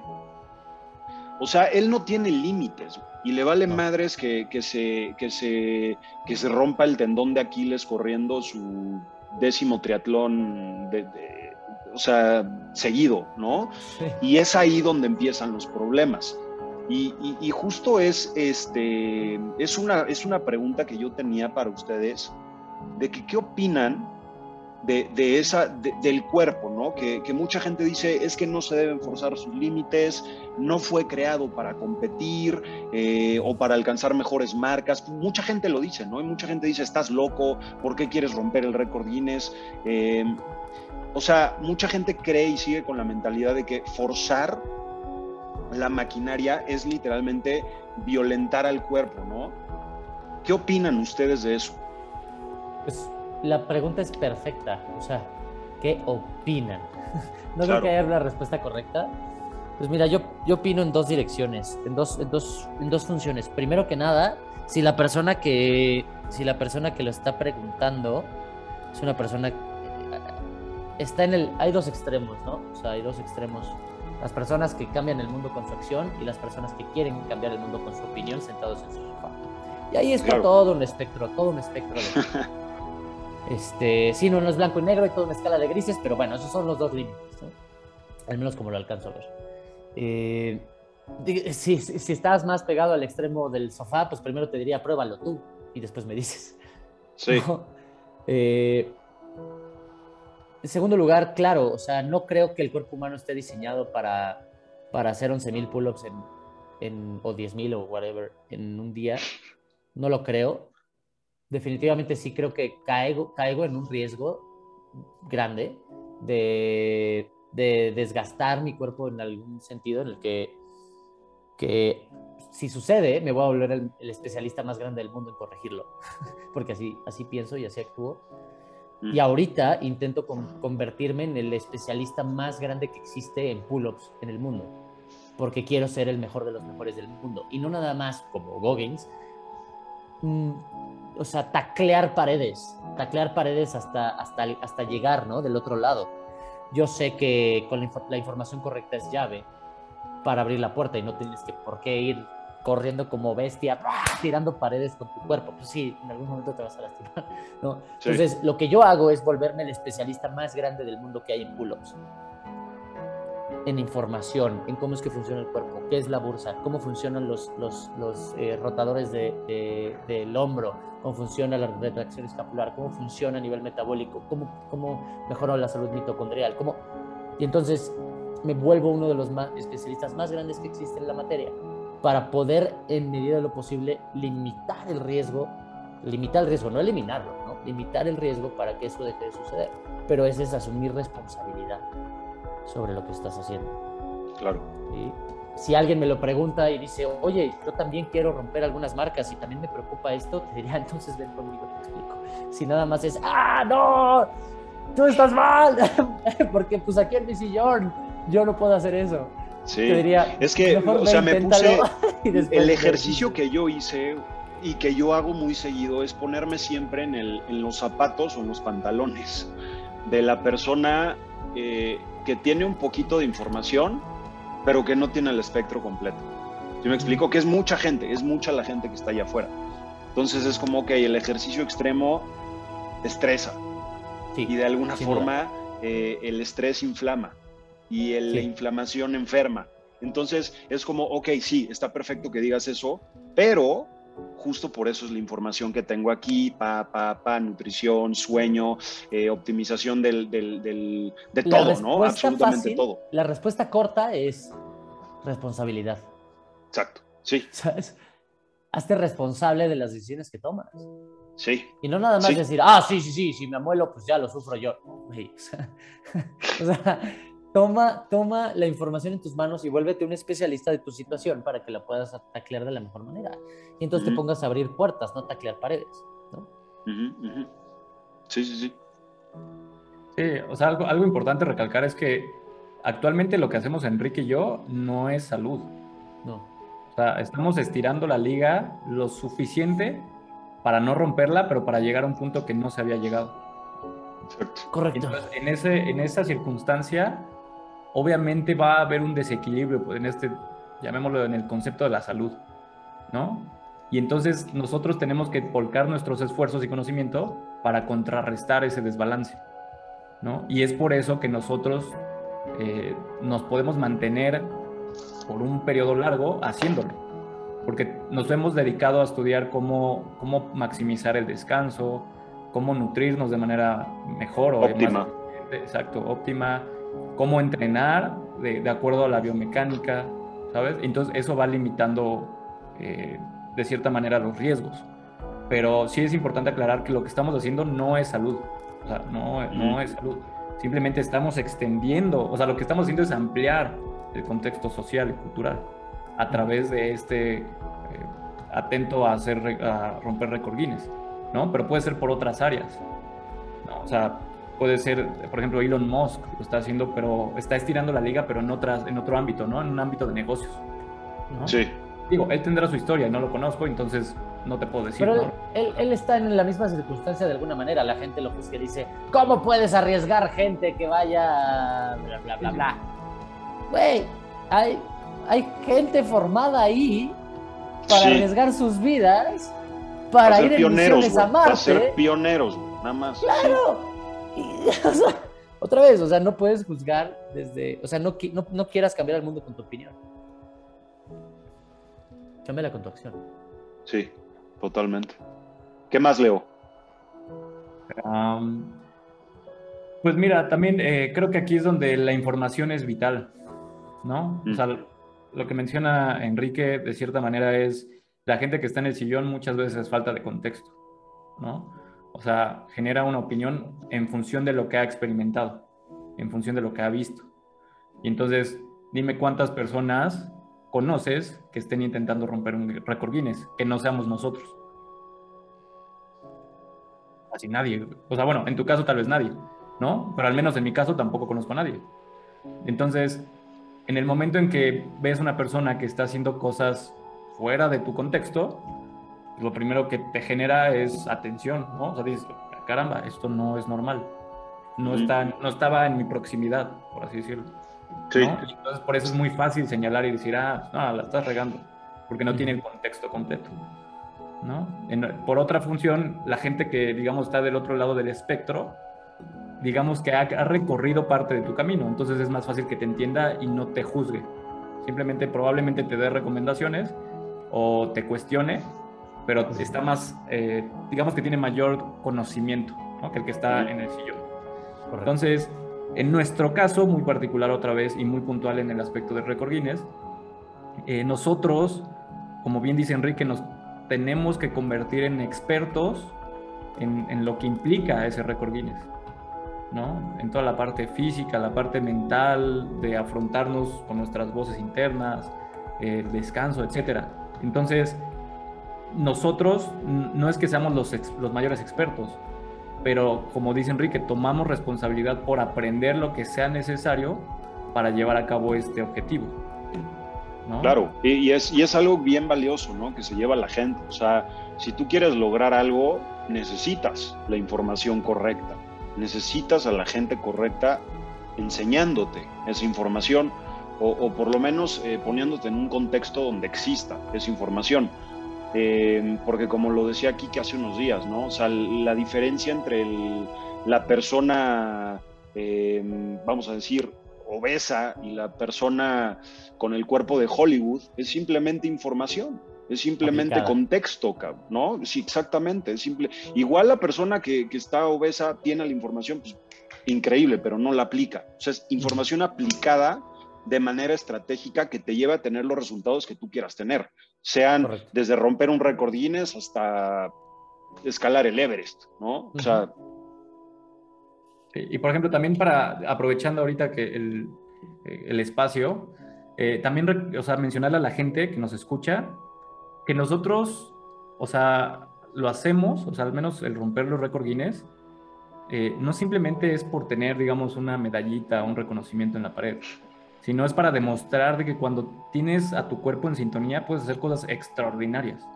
o sea, él no tiene límites y le vale madres que, se, que, se, que se rompa el tendón de Aquiles corriendo su décimo triatlón de o sea, seguido, ¿no? Y es ahí donde empiezan los problemas. Y, justo es, este, es, una, es una pregunta que yo tenía para ustedes, de que qué opinan de, esa, del cuerpo, ¿no? Que, mucha gente dice es que no se deben forzar sus límites, no fue creado para competir eh, o para alcanzar mejores marcas. Mucha gente lo dice, ¿no? Y mucha gente dice, estás loco, ¿por qué quieres romper el récord Guinness? Eh, o sea, mucha gente cree y sigue con la mentalidad de que forzar la maquinaria es literalmente violentar al cuerpo, ¿no? ¿Qué opinan ustedes de eso? Pues la pregunta es perfecta, o sea, ¿qué opinan? no creo que haya una respuesta correcta. Pues mira, yo, yo opino en dos direcciones, en dos, en dos, en dos funciones. Primero que nada, si la persona que, si la persona que lo está preguntando es una persona está en el, hay dos extremos, ¿no? O sea, hay dos extremos. Las personas que cambian el mundo con su acción y las personas que quieren cambiar el mundo con su opinión sentados en su sofá. Y ahí está todo un espectro, todo un espectro de... este, sí, no, no es blanco y negro, hay toda una escala de grises, pero bueno, esos son los dos límites, ¿no? Al menos como lo alcanzo a ver. Eh, si, si, estás más pegado al extremo del sofá, pues primero te diría, pruébalo tú y después me dices. Sí. Eh, en segundo lugar, claro, o sea, no creo que el cuerpo humano esté diseñado para, para hacer 11.000 pull-ups en, en, o 10.000 o whatever en un día. No lo creo. Definitivamente sí creo que caigo, caigo en un riesgo grande de, de desgastar mi cuerpo en algún sentido en el que, que si sucede, me voy a volver el, el, especialista más grande del mundo en corregirlo, porque así, así pienso y así actúo. Y ahorita intento convertirme en el especialista más grande que existe en pull-ups en el mundo, porque quiero ser el mejor de los mejores del mundo. Y no nada más como Goggins, mm, o sea, taclear paredes, taclear paredes hasta, hasta, hasta llegar, ¿no? Del otro lado. Yo sé que con la, la información correcta es llave para abrir la puerta y no tienes que por qué ir corriendo como bestia, tirando paredes con tu cuerpo. Pues sí, en algún momento te vas a lastimar, ¿no? Entonces, lo que yo hago es volverme el especialista más grande del mundo que hay en pull-ups. En información, en cómo es que funciona el cuerpo, qué es la bursa, cómo funcionan los, los, eh, rotadores de, del hombro, cómo funciona la retracción escapular, cómo funciona a nivel metabólico, cómo, cómo mejora la salud mitocondrial, cómo... Y entonces me vuelvo uno de los más especialistas más grandes que existen en la materia para poder, en medida de lo posible, limitar el riesgo, limitar el riesgo, no eliminarlo, ¿no? Limitar el riesgo para que eso deje de suceder. Pero ese es asumir responsabilidad sobre lo que estás haciendo. Claro. Si alguien me lo pregunta y dice, oye, yo también quiero romper algunas marcas y también me preocupa esto, te diría, entonces ven conmigo, te explico. Si nada más es, ah, no, tú estás mal, porque pues aquí en mi sillón yo no puedo hacer eso. Sí, es que, o sea, me puse el ejercicio que yo hice y que yo hago muy seguido es ponerme siempre en, el, en los zapatos o en los pantalones de la persona eh, que tiene un poquito de información, pero que no tiene el espectro completo. Yo me explico que es mucha gente, es mucha la gente que está allá afuera. Entonces es como que el ejercicio extremo estresa y de alguna forma eh, el estrés inflama y la inflamación enferma. Entonces es como, ok, sí, está perfecto que digas eso, pero justo por eso es la información que tengo aquí, pa, pa, pa, nutrición, sueño, eh, optimización del, del, de todo, ¿no? Absolutamente todo. La respuesta corta es responsabilidad. Exacto, sí. ¿Sabes? Hazte responsable de las decisiones que tomas. Sí. Y no nada más decir, ah, sí, sí, sí, si me amuelo, pues ya lo sufro yo. o sea toma, toma la información en tus manos y vuélvete un especialista de tu situación para que la puedas taclear de la mejor manera. Y entonces te pongas a abrir puertas, no taclear paredes, ¿no? Sí, sí, sí. Sí, o sea, algo, algo importante recalcar es que actualmente lo que hacemos Enrique y yo no es salud. No. O sea, estamos estirando la liga lo suficiente para no romperla, pero para llegar a un punto que no se había llegado. Correcto. en, ese, en esa circunstancia, obviamente va a haber un desequilibrio pues, en este, llamémoslo en el concepto de la salud, ¿no? Y entonces nosotros tenemos que volcar nuestros esfuerzos y conocimiento para contrarrestar ese desbalance, ¿no? Y es por eso que nosotros eh, nos podemos mantener por un periodo largo haciéndolo, porque nos hemos dedicado a estudiar cómo, cómo maximizar el descanso, cómo nutrirnos de manera mejor o óptima. exacto, óptima, cómo entrenar de, acuerdo a la biomecánica, ¿sabes? Entonces eso va limitando eh, de cierta manera los riesgos. Pero sí es importante aclarar que lo que estamos haciendo no es salud, o sea, no, no es salud. Simplemente estamos extendiendo, o sea, lo que estamos haciendo es ampliar el contexto social y cultural a través de este eh, atento a, hacer, a romper récord Guinness, ¿no? Pero puede ser por otras áreas, ¿no? O sea, puede ser, por ejemplo, Elon Musk lo está haciendo, pero está estirando la liga, pero en, otras, en otro ámbito, ¿no? En un ámbito de negocios. Sí. Digo, él tendrá su historia no lo conozco, entonces no te puedo decir. Pero él, él, está en la misma circunstancia de alguna manera. La gente lo juzga y dice, ¿cómo puedes arriesgar gente que vaya bla, bla, bla, bla? Güey, hay, hay gente formada ahí para arriesgar sus vidas, para, ir en misiones a Marte. Para ser pioneros, nada más. Claro. otra vez, o sea, no puedes juzgar desde, o sea, no, no, quieras cambiar el mundo con tu opinión. Cámbiala con tu acción. Sí, totalmente. ¿Qué más, Leo? pues mira, también eh, creo que aquí es donde la información es vital, ¿no? O sea, mm. lo que menciona Enrique de cierta manera es la gente que está en el sillón muchas veces es falta de contexto, ¿no? O sea, genera una opinión en función de lo que ha experimentado, en función de lo que ha visto. Y entonces, dime cuántas personas conoces que estén intentando romper un récord Guinness, que no seamos nosotros. Casi nadie. O sea, bueno, en tu caso tal vez nadie, ¿no? Pero al menos en mi caso tampoco conozco a nadie. Entonces, en el momento en que ves una persona que está haciendo cosas fuera de tu contexto, lo primero que te genera es atención, ¿no? O sea, dices, caramba, esto no es normal. No, está, no estaba en mi proximidad, por así decirlo. Sí. Entonces, por eso es muy fácil señalar y decir, ah, no, la estás regando, porque no tiene el contexto completo. ¿no? por otra función, la gente que, digamos, está del otro lado del espectro, digamos que ha, ha, recorrido parte de tu camino, entonces es más fácil que te entienda y no te juzgue. Simplemente, probablemente te dé recomendaciones o te cuestione pero está más, eh, digamos que tiene mayor conocimiento que el que está en el sillón. Entonces, en nuestro caso, muy particular otra vez y muy puntual en el aspecto de récord Guinness, eh, nosotros, como bien dice Enrique, nos tenemos que convertir en expertos en, en lo que implica ese récord Guinness. ¿no? En toda la parte física, la parte mental, de afrontarnos con nuestras voces internas, el descanso, etc. Entonces, nosotros no es que seamos los, los mayores expertos, pero como dice Enrique, tomamos responsabilidad por aprender lo que sea necesario para llevar a cabo este objetivo. Claro, y, es, y es algo bien valioso, ¿no? Que se lleva la gente. O sea, si tú quieres lograr algo, necesitas la información correcta, necesitas a la gente correcta enseñándote esa información o, por lo menos eh, poniéndote en un contexto donde exista esa información. Em, porque como lo decía aquí que hace unos días, ¿no? O sea, la diferencia entre la persona, em, vamos a decir, obesa y la persona con el cuerpo de Hollywood es simplemente información. Es simplemente contexto, ¿no? Sí, exactamente. Es simple. Igual la persona que, que está obesa tiene la información, pues, increíble, pero no la aplica. O sea, es información aplicada de manera estratégica que te lleva a tener los resultados que tú quieras tener. Sean desde romper un récord Guinness hasta escalar el Everest, ¿no? O sea... y por ejemplo, también para, aprovechando ahorita que el, el espacio, eh, también, o sea, mencionarle a la gente que nos escucha que nosotros, o sea, lo hacemos, o sea, al menos el romper los récords Guinness, eh, no simplemente es por tener, digamos, una medallita, un reconocimiento en la pared, sino es para demostrar de que cuando tienes a tu cuerpo en sintonía puedes hacer cosas extraordinarias,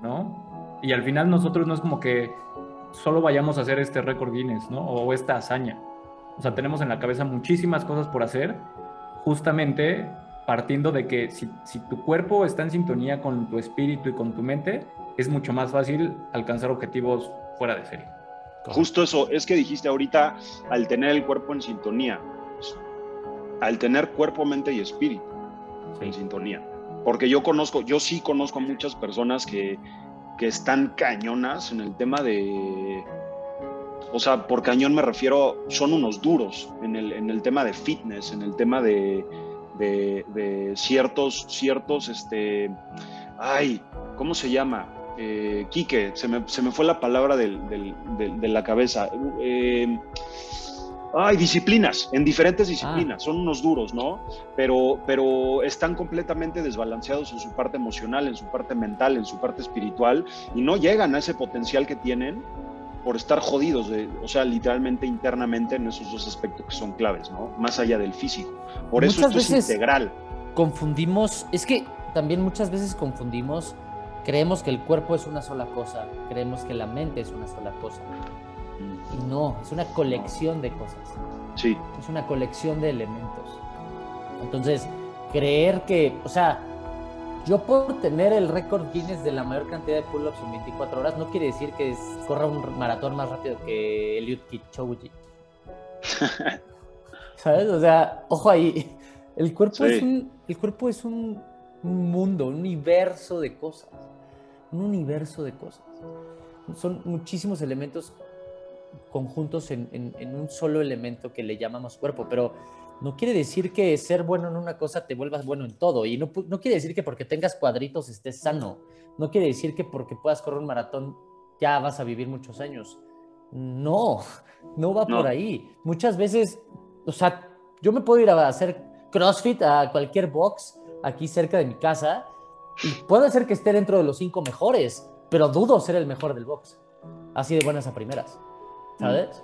¿no? Y al final nosotros no es como que solo vayamos a hacer este récord Guinness, ¿no? O esta hazaña. O sea, tenemos en la cabeza muchísimas cosas por hacer, justamente partiendo de que si, si tu cuerpo está en sintonía con tu espíritu y con tu mente, es mucho más fácil alcanzar objetivos fuera de serie. Justo eso, es que dijiste ahorita, al tener el cuerpo en sintonía, al tener cuerpo, mente y espíritu en sintonía. Porque yo conozco, yo sí conozco a muchas personas que, que están cañonas en el tema de, o sea, por cañón me refiero, son unos duros en el, en el tema de fitness, en el tema de, de, de, ciertos, ciertos, este, ay, ¿cómo se llama? eh, Quique, se me, se me, fue la palabra del, del, del, de la cabeza. Eh, ay, disciplinas, en diferentes disciplinas, ah. son unos duros, ¿no? Pero, pero están completamente desbalanceados en su parte emocional, en su parte mental, en su parte espiritual, y no llegan a ese potencial que tienen por estar jodidos, de, o sea, literalmente internamente en esos dos aspectos que son claves, ¿no? Más allá del físico. Por eso esto es integral. Confundimos, es que también muchas veces confundimos Creemos que el cuerpo es una sola cosa, creemos que la mente es una sola cosa. Y no, es una colección de cosas. Sí. Es una colección de elementos. Entonces, creer que, o sea, yo por tener el récord Guinness de la mayor cantidad de pull-ups en 24 horas no quiere decir que corra un maratón más rápido que Eliud Kipchoge. ¿Sabes? O sea, ojo ahí. El cuerpo es un el cuerpo es un mundo, un universo de cosas un universo de cosas. Son muchísimos elementos conjuntos en, un solo elemento que le llamamos cuerpo, pero no quiere decir que ser bueno en una cosa te vuelvas bueno en todo. Y no, no quiere decir que porque tengas cuadritos estés sano. No quiere decir que porque puedas correr un maratón ya vas a vivir muchos años. No, no va por ahí. Muchas veces, o sea, yo me puedo ir a hacer CrossFit a cualquier box aquí cerca de mi casa y puede ser que esté dentro de los cinco mejores, pero dudo ser el mejor del box. Así de buenas a primeras. ¿Sabes?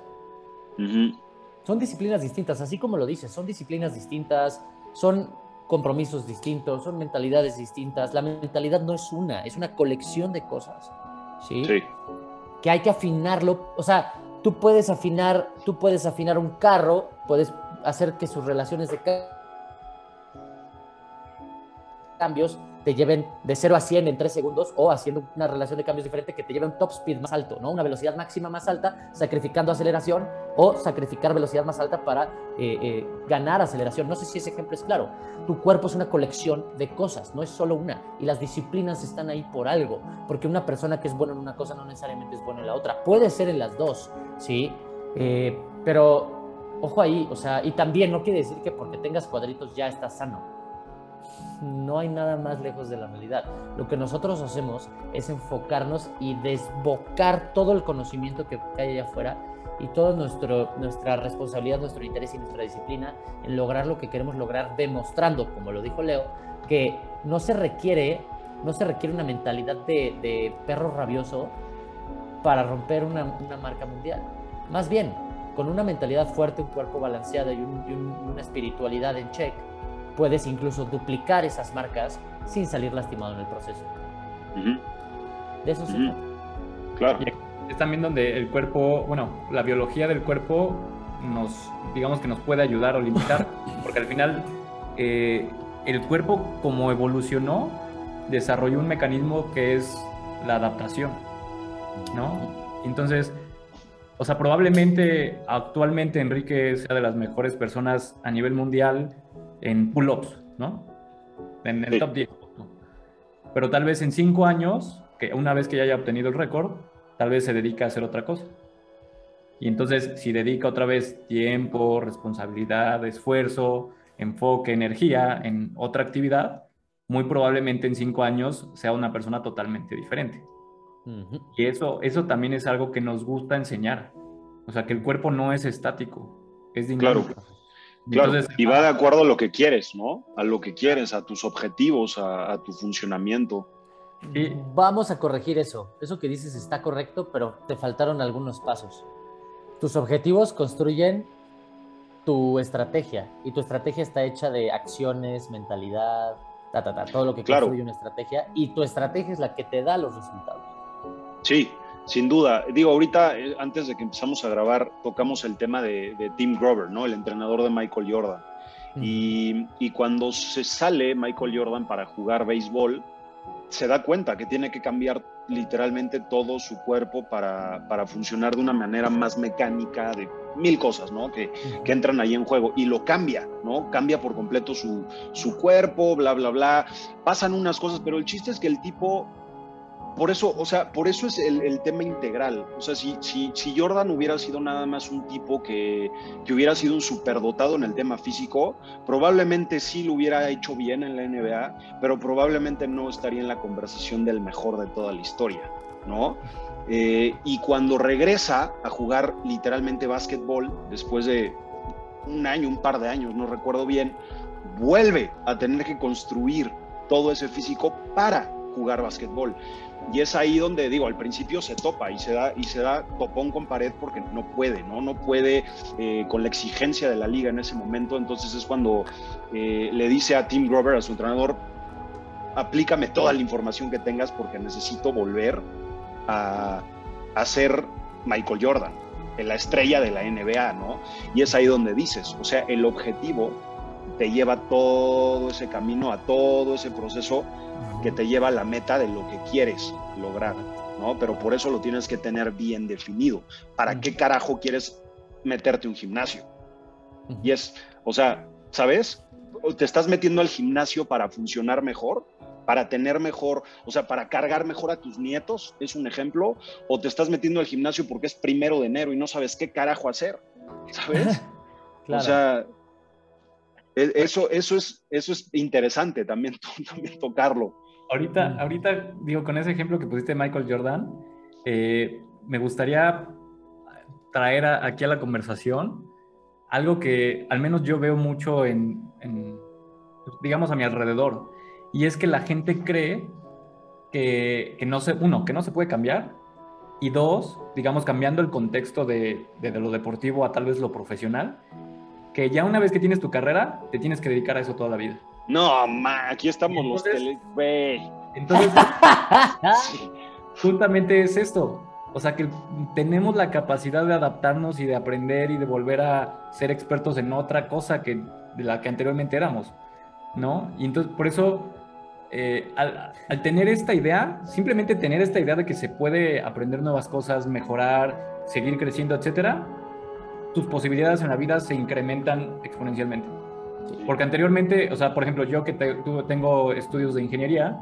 Son disciplinas distintas, así como lo dices, son disciplinas distintas, son compromisos distintos, son mentalidades distintas. La mentalidad no es una, es una colección de cosas. ¿sí? sí. Que hay que afinarlo. O sea, tú puedes afinar, tú puedes afinar un carro, puedes hacer que sus relaciones de cambios te lleven de 0 a 100 en 3 segundos o haciendo una relación de cambios diferente que te lleve un top speed más alto, ¿no? Una velocidad máxima más alta, sacrificando aceleración o sacrificar velocidad más alta para eh, eh, ganar aceleración. No sé si ese ejemplo es claro. Tu cuerpo es una colección de cosas, no es solo una. Y las disciplinas están ahí por algo, porque una persona que es buena en una cosa no necesariamente es buena en la otra. Puede ser en las dos, ¿sí? Eh, pero ojo ahí, o sea, y también no quiere decir que porque tengas cuadritos ya estás sano no hay nada más lejos de la realidad. Lo que nosotros hacemos es enfocarnos y desbocar todo el conocimiento que hay allá afuera y toda nuestra responsabilidad, nuestro interés y nuestra disciplina en lograr lo que queremos lograr, demostrando, como lo dijo Leo, que no se requiere, no se requiere una mentalidad de, perro rabioso para romper una, marca mundial. Más bien, con una mentalidad fuerte, un cuerpo balanceado y, una espiritualidad en check, puedes incluso duplicar esas marcas sin salir lastimado en el proceso. De eso se trata. Claro. es también donde el cuerpo, bueno, la biología del cuerpo nos, digamos que nos puede ayudar o limitar, porque al final eh, el cuerpo como evolucionó, desarrolló un mecanismo que es la adaptación, ¿no? Entonces, o sea, probablemente actualmente Enrique sea de las mejores personas a nivel mundial en pull-ups, ¿no? En el top 10. Pero tal vez en cinco años, que una vez que ya haya obtenido el récord, tal vez se dedica a hacer otra cosa. Y entonces, si dedica otra vez tiempo, responsabilidad, esfuerzo, enfoque, energía en otra actividad, muy probablemente en cinco años sea una persona totalmente diferente. Y eso, eso también es algo que nos gusta enseñar. O sea, que el cuerpo no es estático, es dinámico. Claro. Claro, y va de acuerdo a lo que quieres, ¿no? A lo que quieres, a tus objetivos, a, tu funcionamiento. Y vamos a corregir eso. Eso que dices está correcto, pero te faltaron algunos pasos. Tus objetivos construyen tu estrategia y tu estrategia está hecha de acciones, mentalidad, todo lo que construye una estrategia y tu estrategia es la que te da los resultados. Sí, sin duda. Digo, ahorita, eh, antes de que empezamos a grabar, tocamos el tema de, Tim Grover, ¿no? El entrenador de Michael Jordan. y, y, cuando se sale Michael Jordan para jugar béisbol, se da cuenta que tiene que cambiar literalmente todo su cuerpo para, para funcionar de una manera más mecánica, de mil cosas, ¿no? Que, que, entran ahí en juego y lo cambia, ¿no? Cambia por completo su, su cuerpo, bla, bla, bla. Pasan unas cosas, pero el chiste es que el tipo por eso, o sea, por eso es el, tema integral. O sea, si, si, si, Jordan hubiera sido nada más un tipo que, que, hubiera sido un superdotado en el tema físico, probablemente sí lo hubiera hecho bien en la NBA, pero probablemente no estaría en la conversación del mejor de toda la historia, ¿no? Eh, y cuando regresa a jugar literalmente básquetbol, después de un año, un par de años, no recuerdo bien, vuelve a tener que construir todo ese físico para jugar básquetbol. Y es ahí donde digo, al principio se topa y se da, y se da topón con pared porque no puede, ¿no? No puede eh, con la exigencia de la liga en ese momento. Entonces es cuando eh, le dice a Tim Grover, a su entrenador, aplícame toda la información que tengas porque necesito volver a, a ser Michael Jordan, la estrella de la NBA, ¿no? Y es ahí donde dices, o sea, el objetivo te lleva todo ese camino, a todo ese proceso que te lleva a la meta de lo que quieres lograr, ¿no? Pero por eso lo tienes que tener bien definido. ¿Para qué carajo quieres meterte un gimnasio? Y es, o sea, ¿sabes? ¿Te estás metiendo al gimnasio para funcionar mejor? para tener mejor, o sea, para cargar mejor a tus nietos, es un ejemplo, o te estás metiendo al gimnasio porque es primero de enero y no sabes qué carajo hacer, ¿sabes? O sea, eso, eso, es, eso es interesante también, también tocarlo. Ahorita, ahorita, digo, con ese ejemplo que pusiste Michael Jordan, eh, me gustaría traer aquí a la conversación algo que al menos yo veo mucho en, digamos, a mi alrededor. Y es que la gente cree que, que, no se, uno, que no se puede cambiar. Y dos, digamos, cambiando el contexto de, de, de lo deportivo a tal vez lo profesional, que ya una vez que tienes tu carrera, te tienes que dedicar a eso toda la vida. No, ma, aquí estamos los tele, güey. Entonces, justamente es esto. O sea que tenemos la capacidad de adaptarnos y de aprender y de volver a ser expertos en otra cosa que de la que anteriormente éramos, ¿no? Y entonces por eso, eh, al, al, tener esta idea, simplemente tener esta idea de que se puede aprender nuevas cosas, mejorar, seguir creciendo, etcétera, tus posibilidades en la vida se incrementan exponencialmente. Porque anteriormente, o sea, por ejemplo, yo que tengo estudios de ingeniería,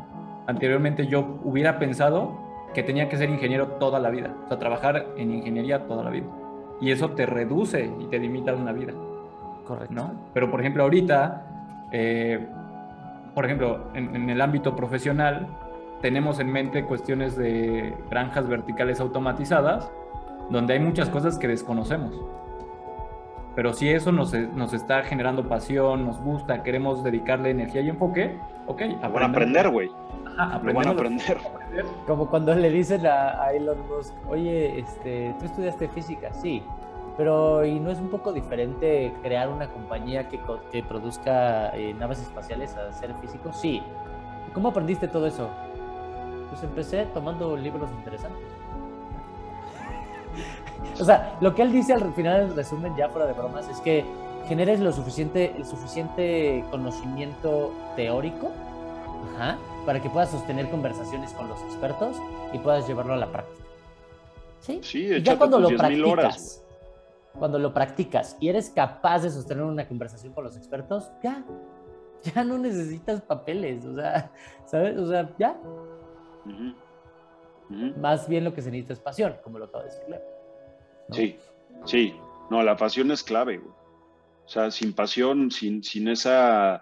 anteriormente yo hubiera pensado que tenía que ser ingeniero toda la vida, o sea, trabajar en ingeniería toda la vida. Y eso te reduce y te limita una vida. Correcto. ¿no? Pero, por ejemplo, ahorita, eh, por ejemplo, en, en el ámbito profesional, tenemos en mente cuestiones de granjas verticales automatizadas, donde hay muchas cosas que desconocemos. Pero si eso nos, nos está generando pasión, nos gusta, queremos dedicarle energía y enfoque, ok. Van a aprender, güey. Ajá, van a aprender. Como cuando le dicen a, Elon Musk, oye, este, tú estudiaste física, sí, pero ¿y no es un poco diferente crear una compañía que, que produzca eh, naves espaciales a ser físico? Sí. ¿Cómo aprendiste todo eso? Pues empecé tomando libros interesantes. O sea, lo que él dice al final del resumen, ya fuera de bromas, es que generes lo suficiente, el suficiente conocimiento teórico para que puedas sostener conversaciones con los expertos y puedas llevarlo a la práctica. ¿Sí? sí ya cuando lo practicas, cuando lo practicas y eres capaz de sostener una conversación con los expertos, ya, ya no necesitas papeles, o sea, ¿sabes? O sea, ya. Más bien lo que se necesita es pasión, como lo acabo de decir. Sí, sí. No, la pasión es clave, O sea, sin pasión, sin, sin esa,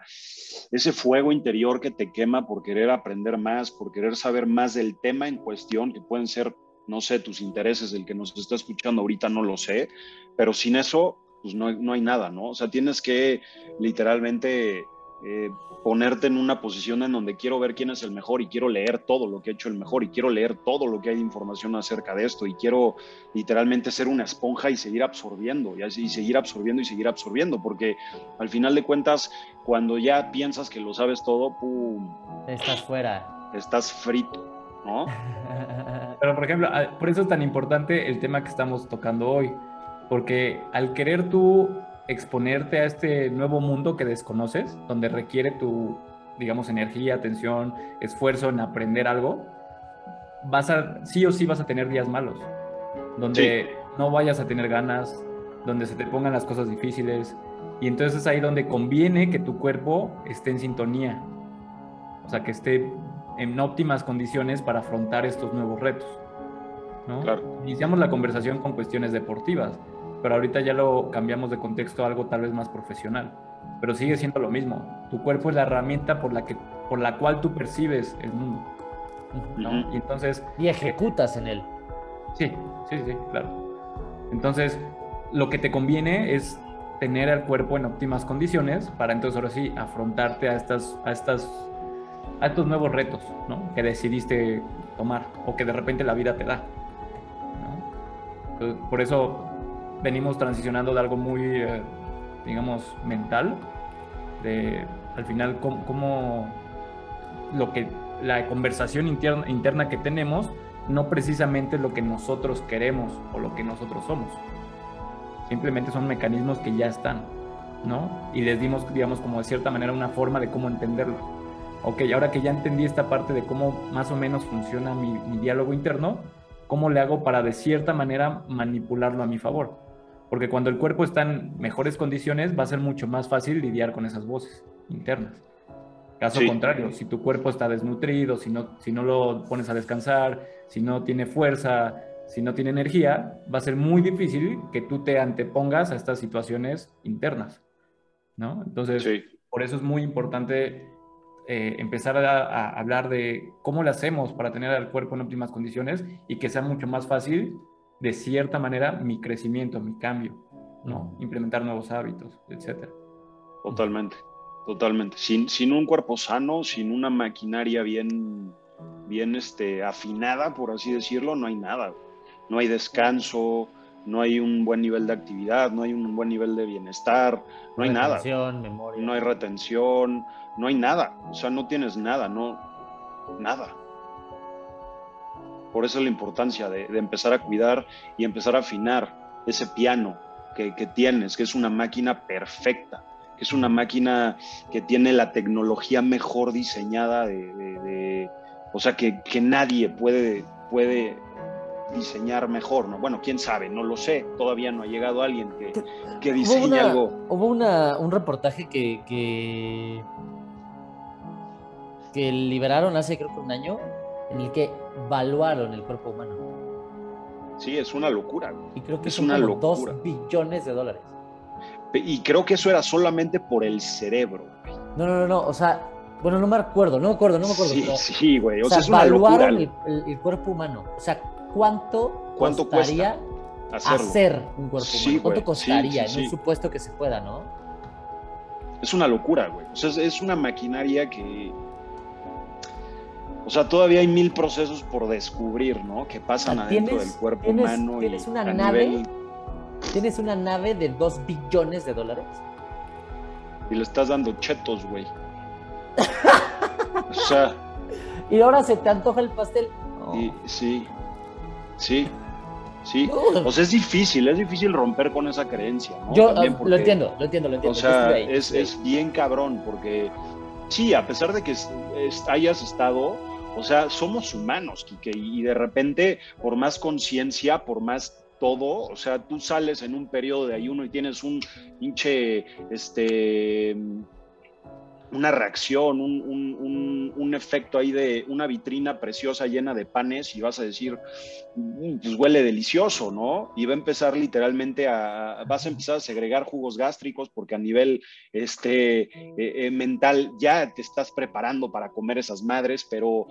ese fuego interior que te quema por querer aprender más, por querer saber más del tema en cuestión, que pueden ser, no sé, tus intereses, el que nos está escuchando ahorita no lo sé, pero sin eso pues no, no hay nada, ¿no? O sea, tienes que literalmente eh, ponerte en una posición en donde quiero ver quién es el mejor y quiero leer todo lo que ha hecho el mejor y quiero leer todo lo que hay de información acerca de esto y quiero literalmente ser una esponja y seguir absorbiendo y, así, seguir absorbiendo y seguir absorbiendo porque al final de cuentas cuando ya piensas que lo sabes todo, ¡pum! Estás fuera. Estás frito, ¿no? Pero por ejemplo, por eso es tan importante el tema que estamos tocando hoy, porque al querer tú exponerte a este nuevo mundo que desconoces, donde requiere tu, digamos, energía, atención, esfuerzo en aprender algo, vas a, sí o sí vas a tener días malos, donde no vayas a tener ganas, donde se te pongan las cosas difíciles, y entonces es ahí donde conviene que tu cuerpo esté en sintonía, o sea, que esté en óptimas condiciones para afrontar estos nuevos retos. ¿no? Iniciamos la conversación con cuestiones deportivas pero ahorita ya lo cambiamos de contexto a algo tal vez más profesional. Pero sigue siendo lo mismo. Tu cuerpo es la herramienta por la, que, por la cual tú percibes el mundo. Y entonces... Y ejecutas en él. Sí, sí, sí, claro. Entonces, lo que te conviene es tener al cuerpo en óptimas condiciones para entonces ahora sí afrontarte a estas, a estas, a estos nuevos retos, ¿no? Que decidiste tomar o que de repente la vida te da. por eso venimos transicionando de algo muy, eh, digamos, mental, de al final cómo, lo que la conversación interna, interna que tenemos no precisamente lo que nosotros queremos o lo que nosotros somos. Simplemente son mecanismos que ya están, ¿no? Y les dimos, digamos, como de cierta manera una forma de cómo entenderlos. Ok, ahora que ya entendí esta parte de cómo más o menos funciona mi, mi diálogo interno, ¿cómo le hago para de cierta manera manipularlo a mi favor? Porque cuando el cuerpo está en mejores condiciones, va a ser mucho más fácil lidiar con esas voces internas. Caso contrario, si tu cuerpo está desnutrido, si no, si no lo pones a descansar, si no tiene fuerza, si no tiene energía, va a ser muy difícil que tú te antepongas a estas situaciones internas. ¿no? Entonces, por eso es muy importante eh, empezar a, hablar de cómo lo hacemos para tener al cuerpo en óptimas condiciones y que sea mucho más fácil de cierta manera mi crecimiento, mi cambio, ¿no? Implementar nuevos hábitos, etcétera. Totalmente, totalmente. Sin, sin un cuerpo sano, sin una maquinaria bien, bien este, afinada, por así decirlo, no hay nada. No hay descanso, no hay un buen nivel de actividad, no hay un buen nivel de bienestar, no hay nada. Memoria. No hay retención, no hay nada. O sea, no tienes nada, no, nada. Por eso la importancia de, empezar a cuidar y empezar a afinar ese piano que, tienes, que es una máquina perfecta, que es una máquina que tiene la tecnología mejor diseñada de, o sea, que, nadie puede, puede diseñar mejor, ¿no? Bueno, quién sabe, no lo sé, todavía no ha llegado alguien que, que diseñe algo. Hubo una, un reportaje que, que, que liberaron hace creo que un año, en el que valuaron el cuerpo humano. Sí, es una locura. Y creo que es son una como locura. 2 billones de dólares. Y creo que eso era solamente por el cerebro. No, no, no, no, o sea, bueno, no me acuerdo, no me acuerdo, no me acuerdo. Sí, sí, güey, o, sea, es una locura. El, el, cuerpo humano, o sea, ¿cuánto, ¿Cuánto costaría hacer un cuerpo humano? ¿Cuánto costaría en un supuesto que se pueda, no? Es una locura, güey. O sea, es una maquinaria que, o sea, todavía hay mil procesos por descubrir, ¿no? Que pasan adentro del cuerpo humano. Tienes una nave. Tienes una nave de dos billones de dólares. Y le estás dando chetos, güey. o sea. Y ahora se te antoja el pastel. sí. Sí. Sí. O sea, es difícil, es difícil romper con esa creencia, ¿no? Yo ah, lo entiendo, lo entiendo, lo entiendo. O sea, es, es bien cabrón, porque sí, a pesar de que hayas estado o sea, somos humanos, Kike, y de repente, por más conciencia, por más todo, o sea, tú sales en un periodo de ayuno y tienes un hinche, este, una reacción, un, efecto ahí de una vitrina preciosa llena de panes y vas a decir, mm, pues huele delicioso, ¿no? Y va a empezar literalmente a, vas a empezar a segregar jugos gástricos porque a nivel este, eh, eh, mental ya te estás preparando para comer esas madres, pero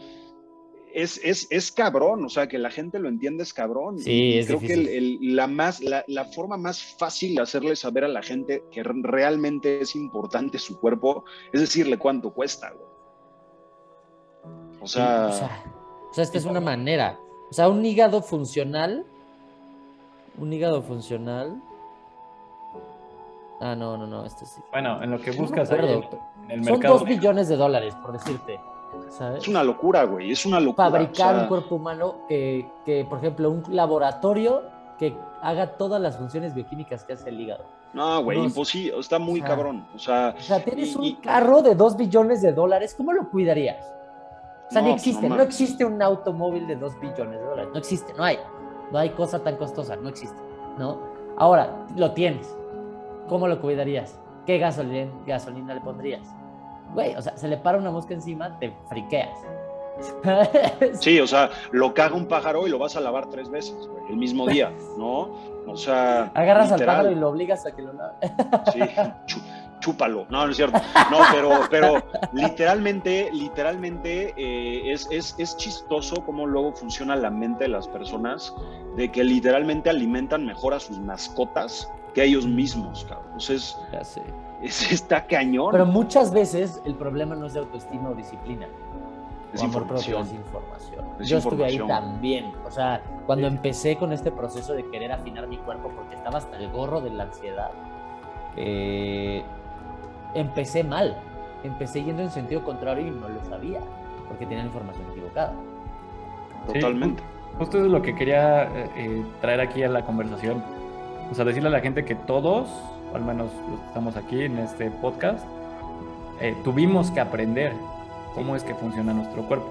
es, es, es, cabrón, o sea, que la gente lo entiende es cabrón. Sí, es Creo que el, la, más, la, la, forma más fácil de hacerle saber a la gente que realmente es importante su cuerpo es decirle cuánto cuesta, güey. O sea, sí, o sea, o sea, esta es una manera. O sea, un hígado funcional. Un hígado funcional. Ah, no, no, no, este sí. Bueno, en lo que buscas no ahí, en el Son dos billones de dólares, por decirte. ¿Sabes? Es una locura, güey, es una locura. Fabricar o sea... un cuerpo humano que, que, por ejemplo, un laboratorio que haga todas las funciones bioquímicas que hace el hígado. No, güey, imposible, está muy o sea, cabrón. O sea, o sea tienes y, un y... carro de dos billones de dólares, ¿cómo lo cuidarías? O sea, no, no existe, no, no, existe un automóvil de dos billones de dólares, no existe, no hay, no hay cosa tan costosa, no existe, ¿no? Ahora, lo tienes, ¿cómo lo cuidarías? ¿Qué gasolina, gasolina le pondrías? Güey, o sea, se le para una mosca encima, te friqueas. Sí, o sea, lo caga un pájaro y lo vas a lavar tres veces, güey, el mismo día, ¿no? O sea. Agarras literal. al pájaro y lo obligas a que lo lave. Sí, chúpalo. No, no es cierto. No, pero, pero literalmente, literalmente eh, es, es, es, chistoso cómo luego funciona la mente de las personas, de que literalmente alimentan mejor a sus mascotas que a ellos mismos, cabrón. Entonces, ya sé. Es, está cañón. Pero muchas veces el problema no es de autoestima o disciplina. Es o información. Propio, es información. Es Yo información. estuve ahí también. O sea, cuando sí. empecé con este proceso de querer afinar mi cuerpo porque estaba hasta el gorro de la ansiedad, eh, empecé mal. Empecé yendo en sentido contrario y no lo sabía porque tenía la información equivocada. Totalmente. Sí, justo eso es lo que quería eh, traer aquí a la conversación. O sea, decirle a la gente que todos, al menos los que estamos aquí en este podcast, eh, tuvimos que aprender cómo es que funciona nuestro cuerpo.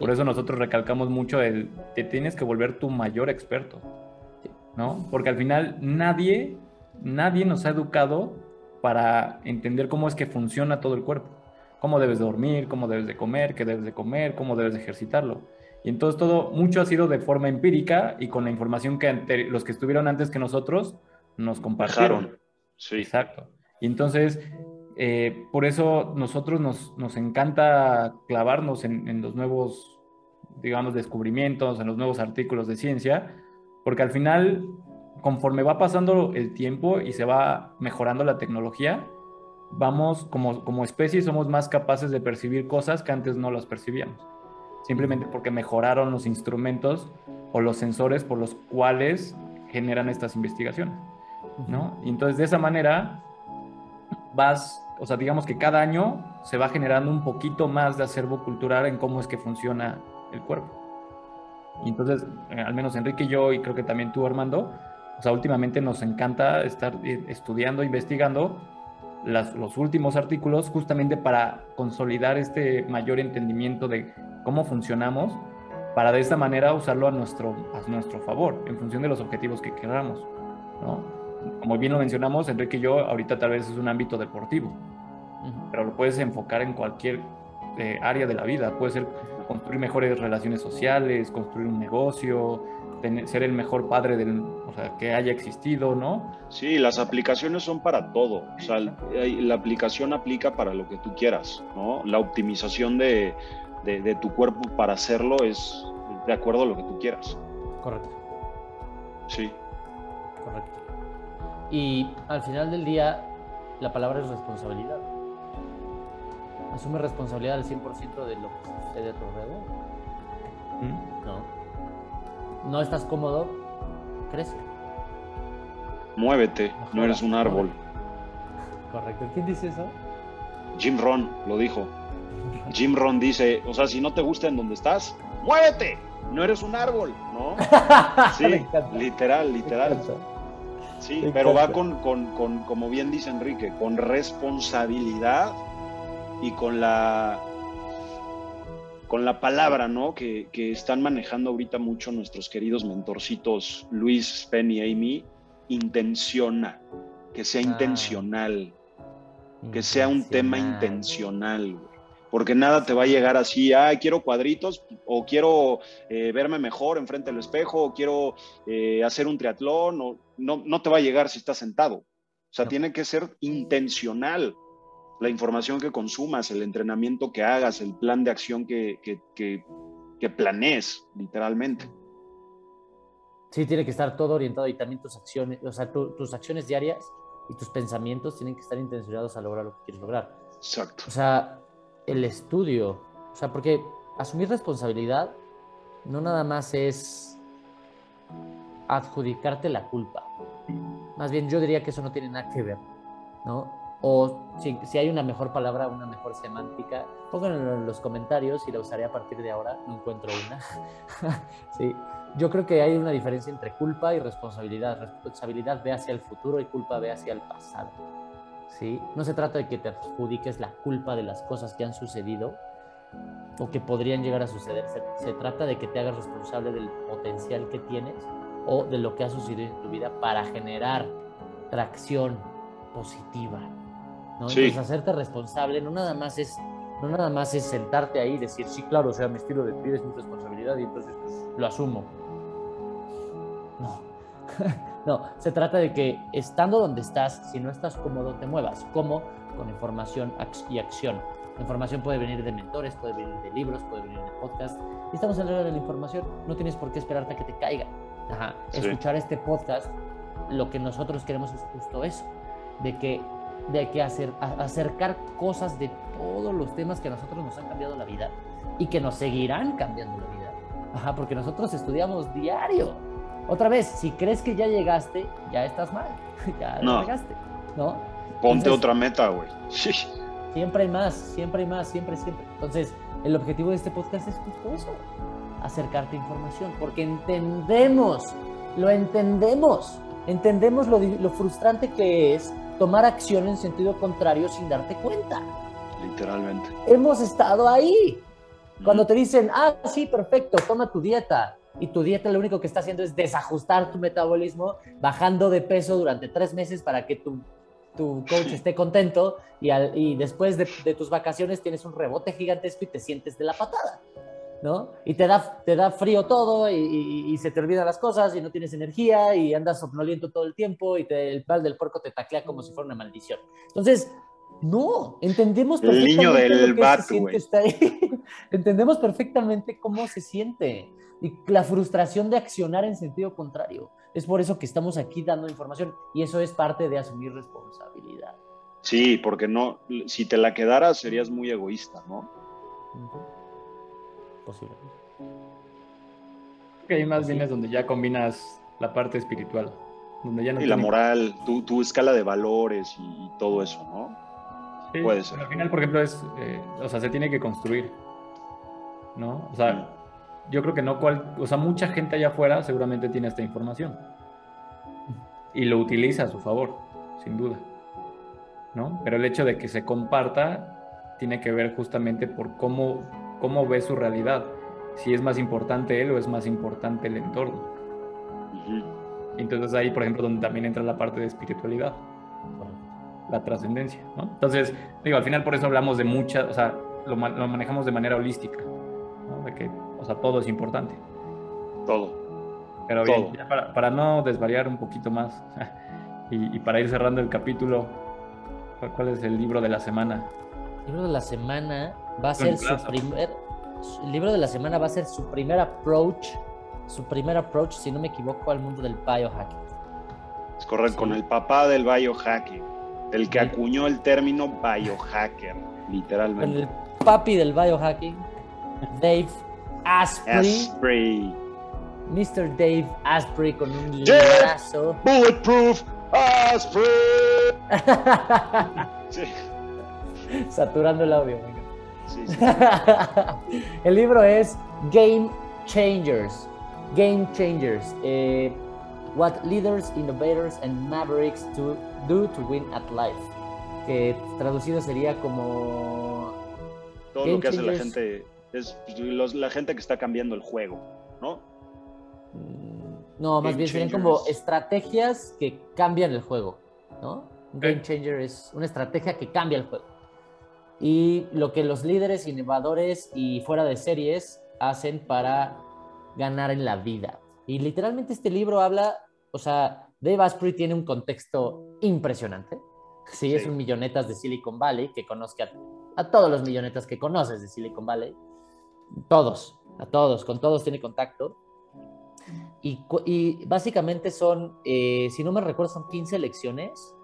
Por eso nosotros recalcamos mucho el te tienes que volver tu mayor experto, ¿no? Porque al final nadie, nadie nos ha educado para entender cómo es que funciona todo el cuerpo. Cómo debes dormir, cómo debes de comer, qué debes de comer, cómo debes de ejercitarlo. Y entonces todo, mucho ha sido de forma empírica y con la información que ante, los que estuvieron antes que nosotros nos compartieron. Dejaron. Sí. Exacto. Y entonces, eh, por eso nosotros nos, nos encanta clavarnos en, en, los nuevos, digamos, descubrimientos, en los nuevos artículos de ciencia, porque al final, conforme va pasando el tiempo y se va mejorando la tecnología, vamos, como, como especie, somos más capaces de percibir cosas que antes no las percibíamos. Simplemente porque mejoraron los instrumentos o los sensores por los cuales generan estas investigaciones, ¿no? Y entonces de esa manera vas, o sea, digamos que cada año se va generando un poquito más de acervo cultural en cómo es que funciona el cuerpo. Y entonces, eh, al menos Enrique y yo, y creo que también tú, Armando, o sea, últimamente nos encanta estar eh, estudiando, investigando las, los últimos artículos justamente para consolidar este mayor entendimiento de cómo funcionamos, para de esta manera usarlo a nuestro, a nuestro favor, en función de los objetivos que queramos, ¿no? como bien lo mencionamos, Enrique y yo, ahorita tal vez es un ámbito deportivo, uh -huh. pero lo puedes enfocar en cualquier eh, área de la vida. Puede ser construir mejores relaciones sociales, construir un negocio, tener, ser el mejor padre del, o sea, que haya existido, ¿no? Sí, las aplicaciones son para todo. O sea, la aplicación aplica para lo que tú quieras, ¿no? La optimización de, de, de tu cuerpo para hacerlo es de acuerdo a lo que tú quieras. Correcto. Sí. Correcto. Y al final del día, la palabra es responsabilidad. Asume responsabilidad al 100% de lo que sucede a tu alrededor. ¿Mm? No. No estás cómodo, crece. Muévete, Mejora, no eres un árbol. Correcto. ¿Quién dice eso? Jim Ron lo dijo. Jim Ron dice, o sea, si no te gusta en donde estás, muévete. No eres un árbol, ¿no? Sí, literal, literal. Sí, Me pero encanta. va con, con, con, como bien dice Enrique, con responsabilidad y con la con la palabra, ¿no? Que, que, están manejando ahorita mucho nuestros queridos mentorcitos Luis, Penn y Amy, intenciona, que sea ah. intencional, que sea un tema intencional, porque nada te va a llegar así, ah, quiero cuadritos, o quiero eh, verme mejor enfrente del espejo, o quiero eh, hacer un triatlón, o no, no te va a llegar si estás sentado. O sea, no. tiene que ser intencional la información que consumas, el entrenamiento que hagas, el plan de acción que, que, que, que planees, literalmente. Sí, tiene que estar todo orientado y también tus acciones, o sea, tus acciones diarias y tus pensamientos tienen que estar intencionados a lograr lo que quieres lograr. Exacto. O sea, el estudio, o sea, porque asumir responsabilidad no nada más es adjudicarte la culpa. Más bien yo diría que eso no tiene nada que ver, ¿no? O si, hay una mejor palabra, una mejor semántica, pónganlo en los comentarios y la usaré a partir de ahora. No encuentro una. sí. Yo creo que hay una diferencia entre culpa y responsabilidad. Responsabilidad ve hacia el futuro y culpa ve hacia el pasado. ¿sí? No se trata de que te adjudiques la culpa de las cosas que han sucedido o que podrían llegar a suceder. Se trata de que te hagas responsable del potencial que tienes o de lo que ha sucedido en tu vida para generar tracción positiva. ¿No? Sí. Entonces, hacerte responsable no nada más es no nada más es sentarte ahí y decir, sí, claro, o sea, mi estilo de vida es mi responsabilidad y entonces pues, lo asumo. No. no, se trata de que estando donde estás, si no estás cómodo, te muevas. ¿Cómo? Con información y acción. La información puede venir de mentores, puede venir de libros, puede venir de podcast. Y estamos hablando de la información, no tienes por qué esperarte a que te caiga. Ajá. Sí. Escuchar este podcast, lo que nosotros queremos es justo eso, de que, de que hacer, acercar cosas de todos los temas que a nosotros nos han cambiado la vida y que nos seguirán cambiando la vida. Ajá, porque nosotros estudiamos diario. Otra vez, si crees que ya llegaste, ya estás mal. ya No. la regaste, ¿no? Ponte Entonces- otra meta, güey. Sí. Siempre hay más, siempre hay más, siempre, siempre. Entonces, el objetivo de este podcast es justo eso, acercarte información, porque entendemos, lo entendemos, entendemos lo, lo frustrante que es tomar acción en sentido contrario sin darte cuenta. Literalmente. Hemos estado ahí. Cuando te dicen, ah, sí, perfecto, toma tu dieta. Y tu dieta lo único que está haciendo es desajustar tu metabolismo, bajando de peso durante tres meses para que tu, tu coach esté contento y, al- y después de, de tus vacaciones tienes un rebote gigantesco y te sientes de la patada, ¿no? Y te da, te da frío todo y, y- y se te olvidan las cosas y no tienes energía y andas somnoliento todo el tiempo y te- el mal del puerco te taclea como si fuera una maldición. Entonces, no, entendemos El niño perfectamente del lo que vato, se siente güey. estar ahí. entendemos perfectamente cómo se siente y la frustración de accionar en sentido contrario. Es por eso que estamos aquí dando información y eso es parte de asumir responsabilidad. Sí, porque no, si te la quedaras serías muy egoísta, ¿no? Ujú. Posiblemente. Que ahí más Pues bien sí. es donde ya combinas la parte espiritual, donde ya no Y la moral, tu, tu escala de valores y, todo eso, ¿no? Sí, puede ser. Al final, por ejemplo, es, eh, o sea, se tiene que construir, ¿no? O sea, yo creo que no cual, o sea, mucha gente allá afuera seguramente tiene esta información y lo utiliza a su favor, sin duda, ¿no? Pero el hecho de que se comparta tiene que ver justamente por cómo, cómo ve su realidad, si es más importante él o es más importante el entorno. Entonces ahí, por ejemplo, donde también entra la parte de espiritualidad, la trascendencia, ¿no? Entonces, digo, al final por eso hablamos de muchas, o sea, lo, lo manejamos de manera holística, ¿no? De que, o sea, todo es importante. Todo. Pero bien, Todo. ya para, para no desvariar un poquito más y, y para ir cerrando el capítulo, ¿cuál, cuál es el libro de la semana? El libro de la semana va a Con ser su primer. El libro de la semana va a ser su primer approach, su primer approach, si no me equivoco, al mundo del biohacking. Es correcto, Sí. con el papá del biohacking, el que Sí. acuñó el término biohacker, Con literalmente. el papi del biohacking, Dave Asprey, Asprey. Mr. Dave Asprey con un librazo. Bulletproof Asprey. Sí, Saturando el audio. Venga. sí, sí. el libro es Game Changers. Game Changers. eh, what leaders, innovators, and mavericks to do to win at life. Que traducido sería como. Todo Game lo que hace la changers. gente es los- la gente que está cambiando el juego, ¿no? mm, No, más Game bien serían como changers. estrategias que cambian el juego. ¿no? Un Game. Changer es una estrategia que cambia el juego. Y lo que los líderes, innovadores y fuera de series hacen para ganar en la vida. Y literalmente este libro habla, o sea, Dave Asprey tiene un contexto impresionante. Sí, es Sí. un millonetas de Silicon Valley, que conozca a, a todos los millonetas que conoces de Silicon Valley. Todos. a todos, con todos tiene contacto. Y, y básicamente son, eh, si no me recuerdo, son 15 lecciones.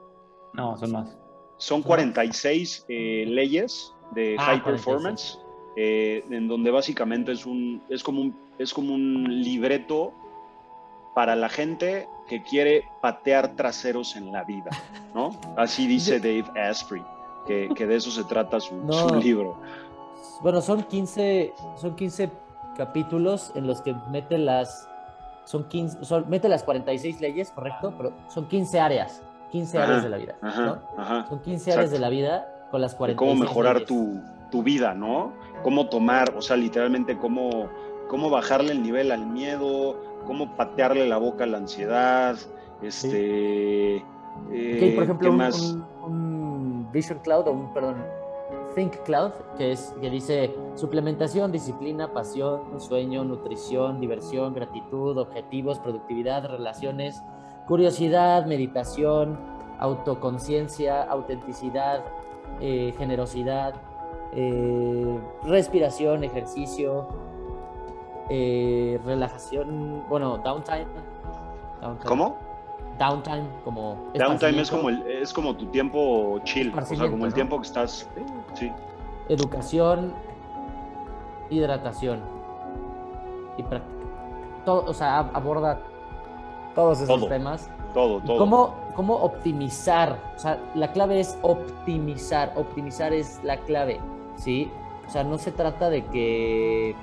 No, son más. Son 46 eh, leyes de Ah, high 46. performance, eh, en donde básicamente es, un, es, como un, es como un libreto para la gente que quiere patear traseros en la vida, ¿no? Así dice Dave Asprey, que, que de eso se trata su, No. su libro. Bueno, son 15, son 15 capítulos en los que mete las, son 15, son, mete las 46 leyes, correcto, pero son 15 áreas, 15 Ajá, áreas de la vida, Ajá, ¿no? ajá. Son 15 áreas Exacto. de la vida con las de 46 cómo mejorar leyes. tu, tu vida, ¿no? Cómo tomar, o sea, literalmente cómo, cómo bajarle el nivel al miedo, cómo patearle la boca a la ansiedad, este... eh, Ok, por ejemplo, ¿qué un, más? un- un Vision Cloud, o un, perdón, Think Cloud, que, es, que dice suplementación, disciplina, pasión, sueño, nutrición, diversión, gratitud, objetivos, productividad, relaciones, curiosidad, meditación, autoconciencia, autenticidad, eh, generosidad, eh, respiración, ejercicio, eh, relajación, bueno, downtime. downtime. ¿Cómo? Downtime, como... Downtime es como, el, es como tu tiempo chill, o sea, como el ¿no? tiempo que estás... Sí, educación, hidratación y práctica. Todo, o sea, ab- aborda todos esos Todo. temas. todo, todo. ¿Cómo, ¿Cómo optimizar? O sea, la clave es optimizar. Optimizar es la clave, ¿sí? O sea, no se trata de que...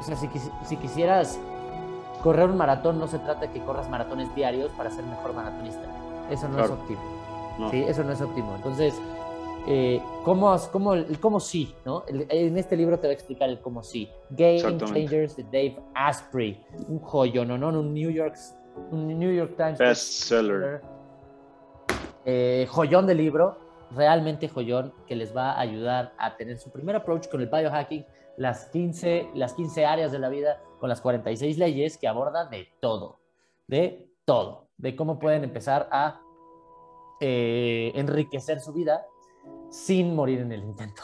O sea, si, si quisieras correr un maratón, no se trata de que corras maratones diarios para ser mejor maratonista. Eso no es óptimo. No. Sí, eso no es óptimo. Entonces, eh, ¿cómo, cómo, el cómo sí? ¿no? El- en este libro te va a explicar el cómo sí. Game. Changers de Dave Asprey. Un joyo, ¿no? no, Un New York, un New York Times Bestseller. eh, joyón de libro, realmente joyón, que les va a ayudar a tener su primer approach con el biohacking, las 15, las 15 áreas de la vida, con las 46 leyes que aborda de todo, de todo, de cómo pueden empezar a eh, enriquecer su vida sin morir en el intento.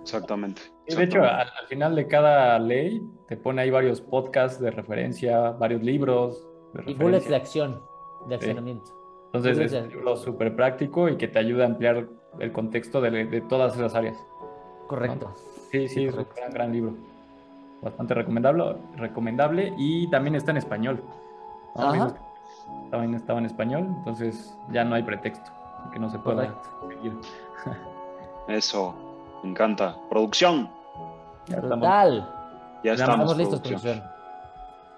Exactamente. Y de hecho, al, al final de cada ley te pone ahí varios podcasts de referencia, varios libros de Y bullets de acción, de accionamiento. Entonces es un libro súper práctico y que te ayuda a ampliar el contexto de, de todas esas áreas. Correcto. Sí, sí, es un gran, gran libro. Bastante recomendable, recomendable y también está en español. ¿no, Ajá. amigos? También estaba en español, entonces ya no hay pretexto que no se pueda seguir. Eso, me encanta. Producción, Ya estamos. Brutal. ya Ya estamos. Estamos listos, producción. producción.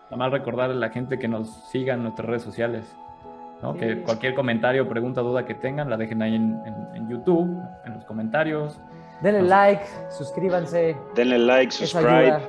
Nada más recordar a la gente que nos siga en nuestras redes sociales. ¿no? Sí. Que cualquier comentario, pregunta, duda que tengan, la dejen ahí en, en- en YouTube, en los comentarios. Denle Nos- like, suscríbanse. Denle like, subscribe.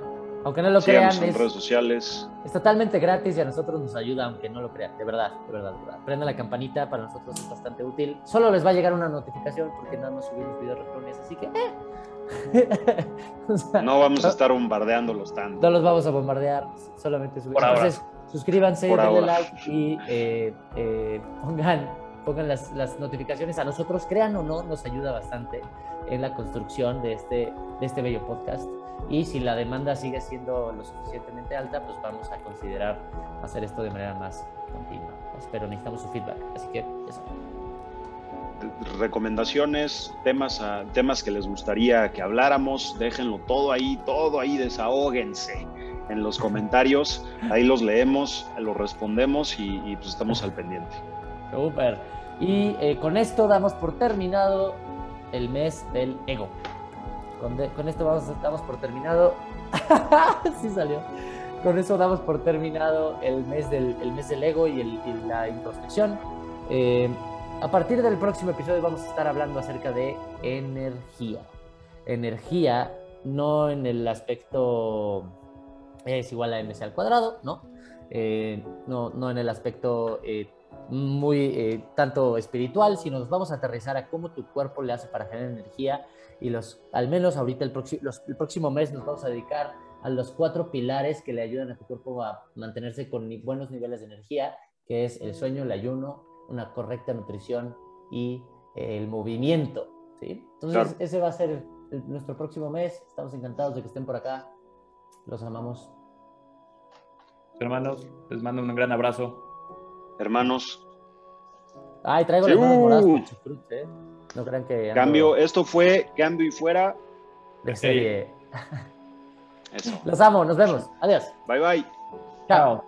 Aunque no lo crean, en es, redes sociales. es totalmente gratis y a nosotros nos ayuda, aunque no lo crean. De verdad, de verdad, de verdad. Prendan la campanita, para nosotros es bastante útil. Solo les va a llegar una notificación porque nada más subimos videos retrones, así que... eh. O sea, No vamos a estar bombardeándolos tanto. no los vamos a bombardear, solamente subimos. Por ahora. Entonces, suscríbanse, Por denle ahora. like y eh, eh, pongan, pongan las, las notificaciones a nosotros. Crean o no, nos ayuda bastante en la construcción de este, de este bello podcast. Y si la demanda sigue siendo lo suficientemente alta, pues vamos a considerar hacer esto de manera más continua. Pues, Pero necesitamos su feedback. Así que eso. recomendaciones, temas, a- temas que les gustaría que habláramos, déjenlo todo ahí, todo ahí, desahóguense en los comentarios, ahí los leemos, los respondemos y, y, pues estamos al pendiente. Super. Y eh, con esto damos por terminado el mes del ego. Con, esto vamos, damos por terminado. sí salió. Con eso damos por terminado el mes del, el mes del ego y, el- la introspección. Eh, a partir del próximo episodio vamos a estar hablando acerca de energía. Energía, no en el aspecto es igual a mc al cuadrado, ¿no? Eh, no, no en el aspecto eh, muy tanto espiritual, sino nos vamos a aterrizar a cómo tu cuerpo le hace para generar energía y los, al menos ahorita el, próximo los- el próximo mes nos vamos a dedicar a los cuatro pilares que le ayudan a tu cuerpo a mantenerse con ni- buenos niveles de energía, que es el sueño, el ayuno, una correcta nutrición y eh, el movimiento, ¿sí? Entonces Claro. ese va a ser el- nuestro próximo mes, estamos encantados de que estén por acá Los amamos. Hermanos, les mando un gran abrazo. Hermanos. Ay, traigo las manos moradas con chucrut, ¿eh? No crean que. ando Cambio, esto fue cambio y fuera. De serie. Eso. Los amo, nos vemos. Adiós. Bye bye. Chao.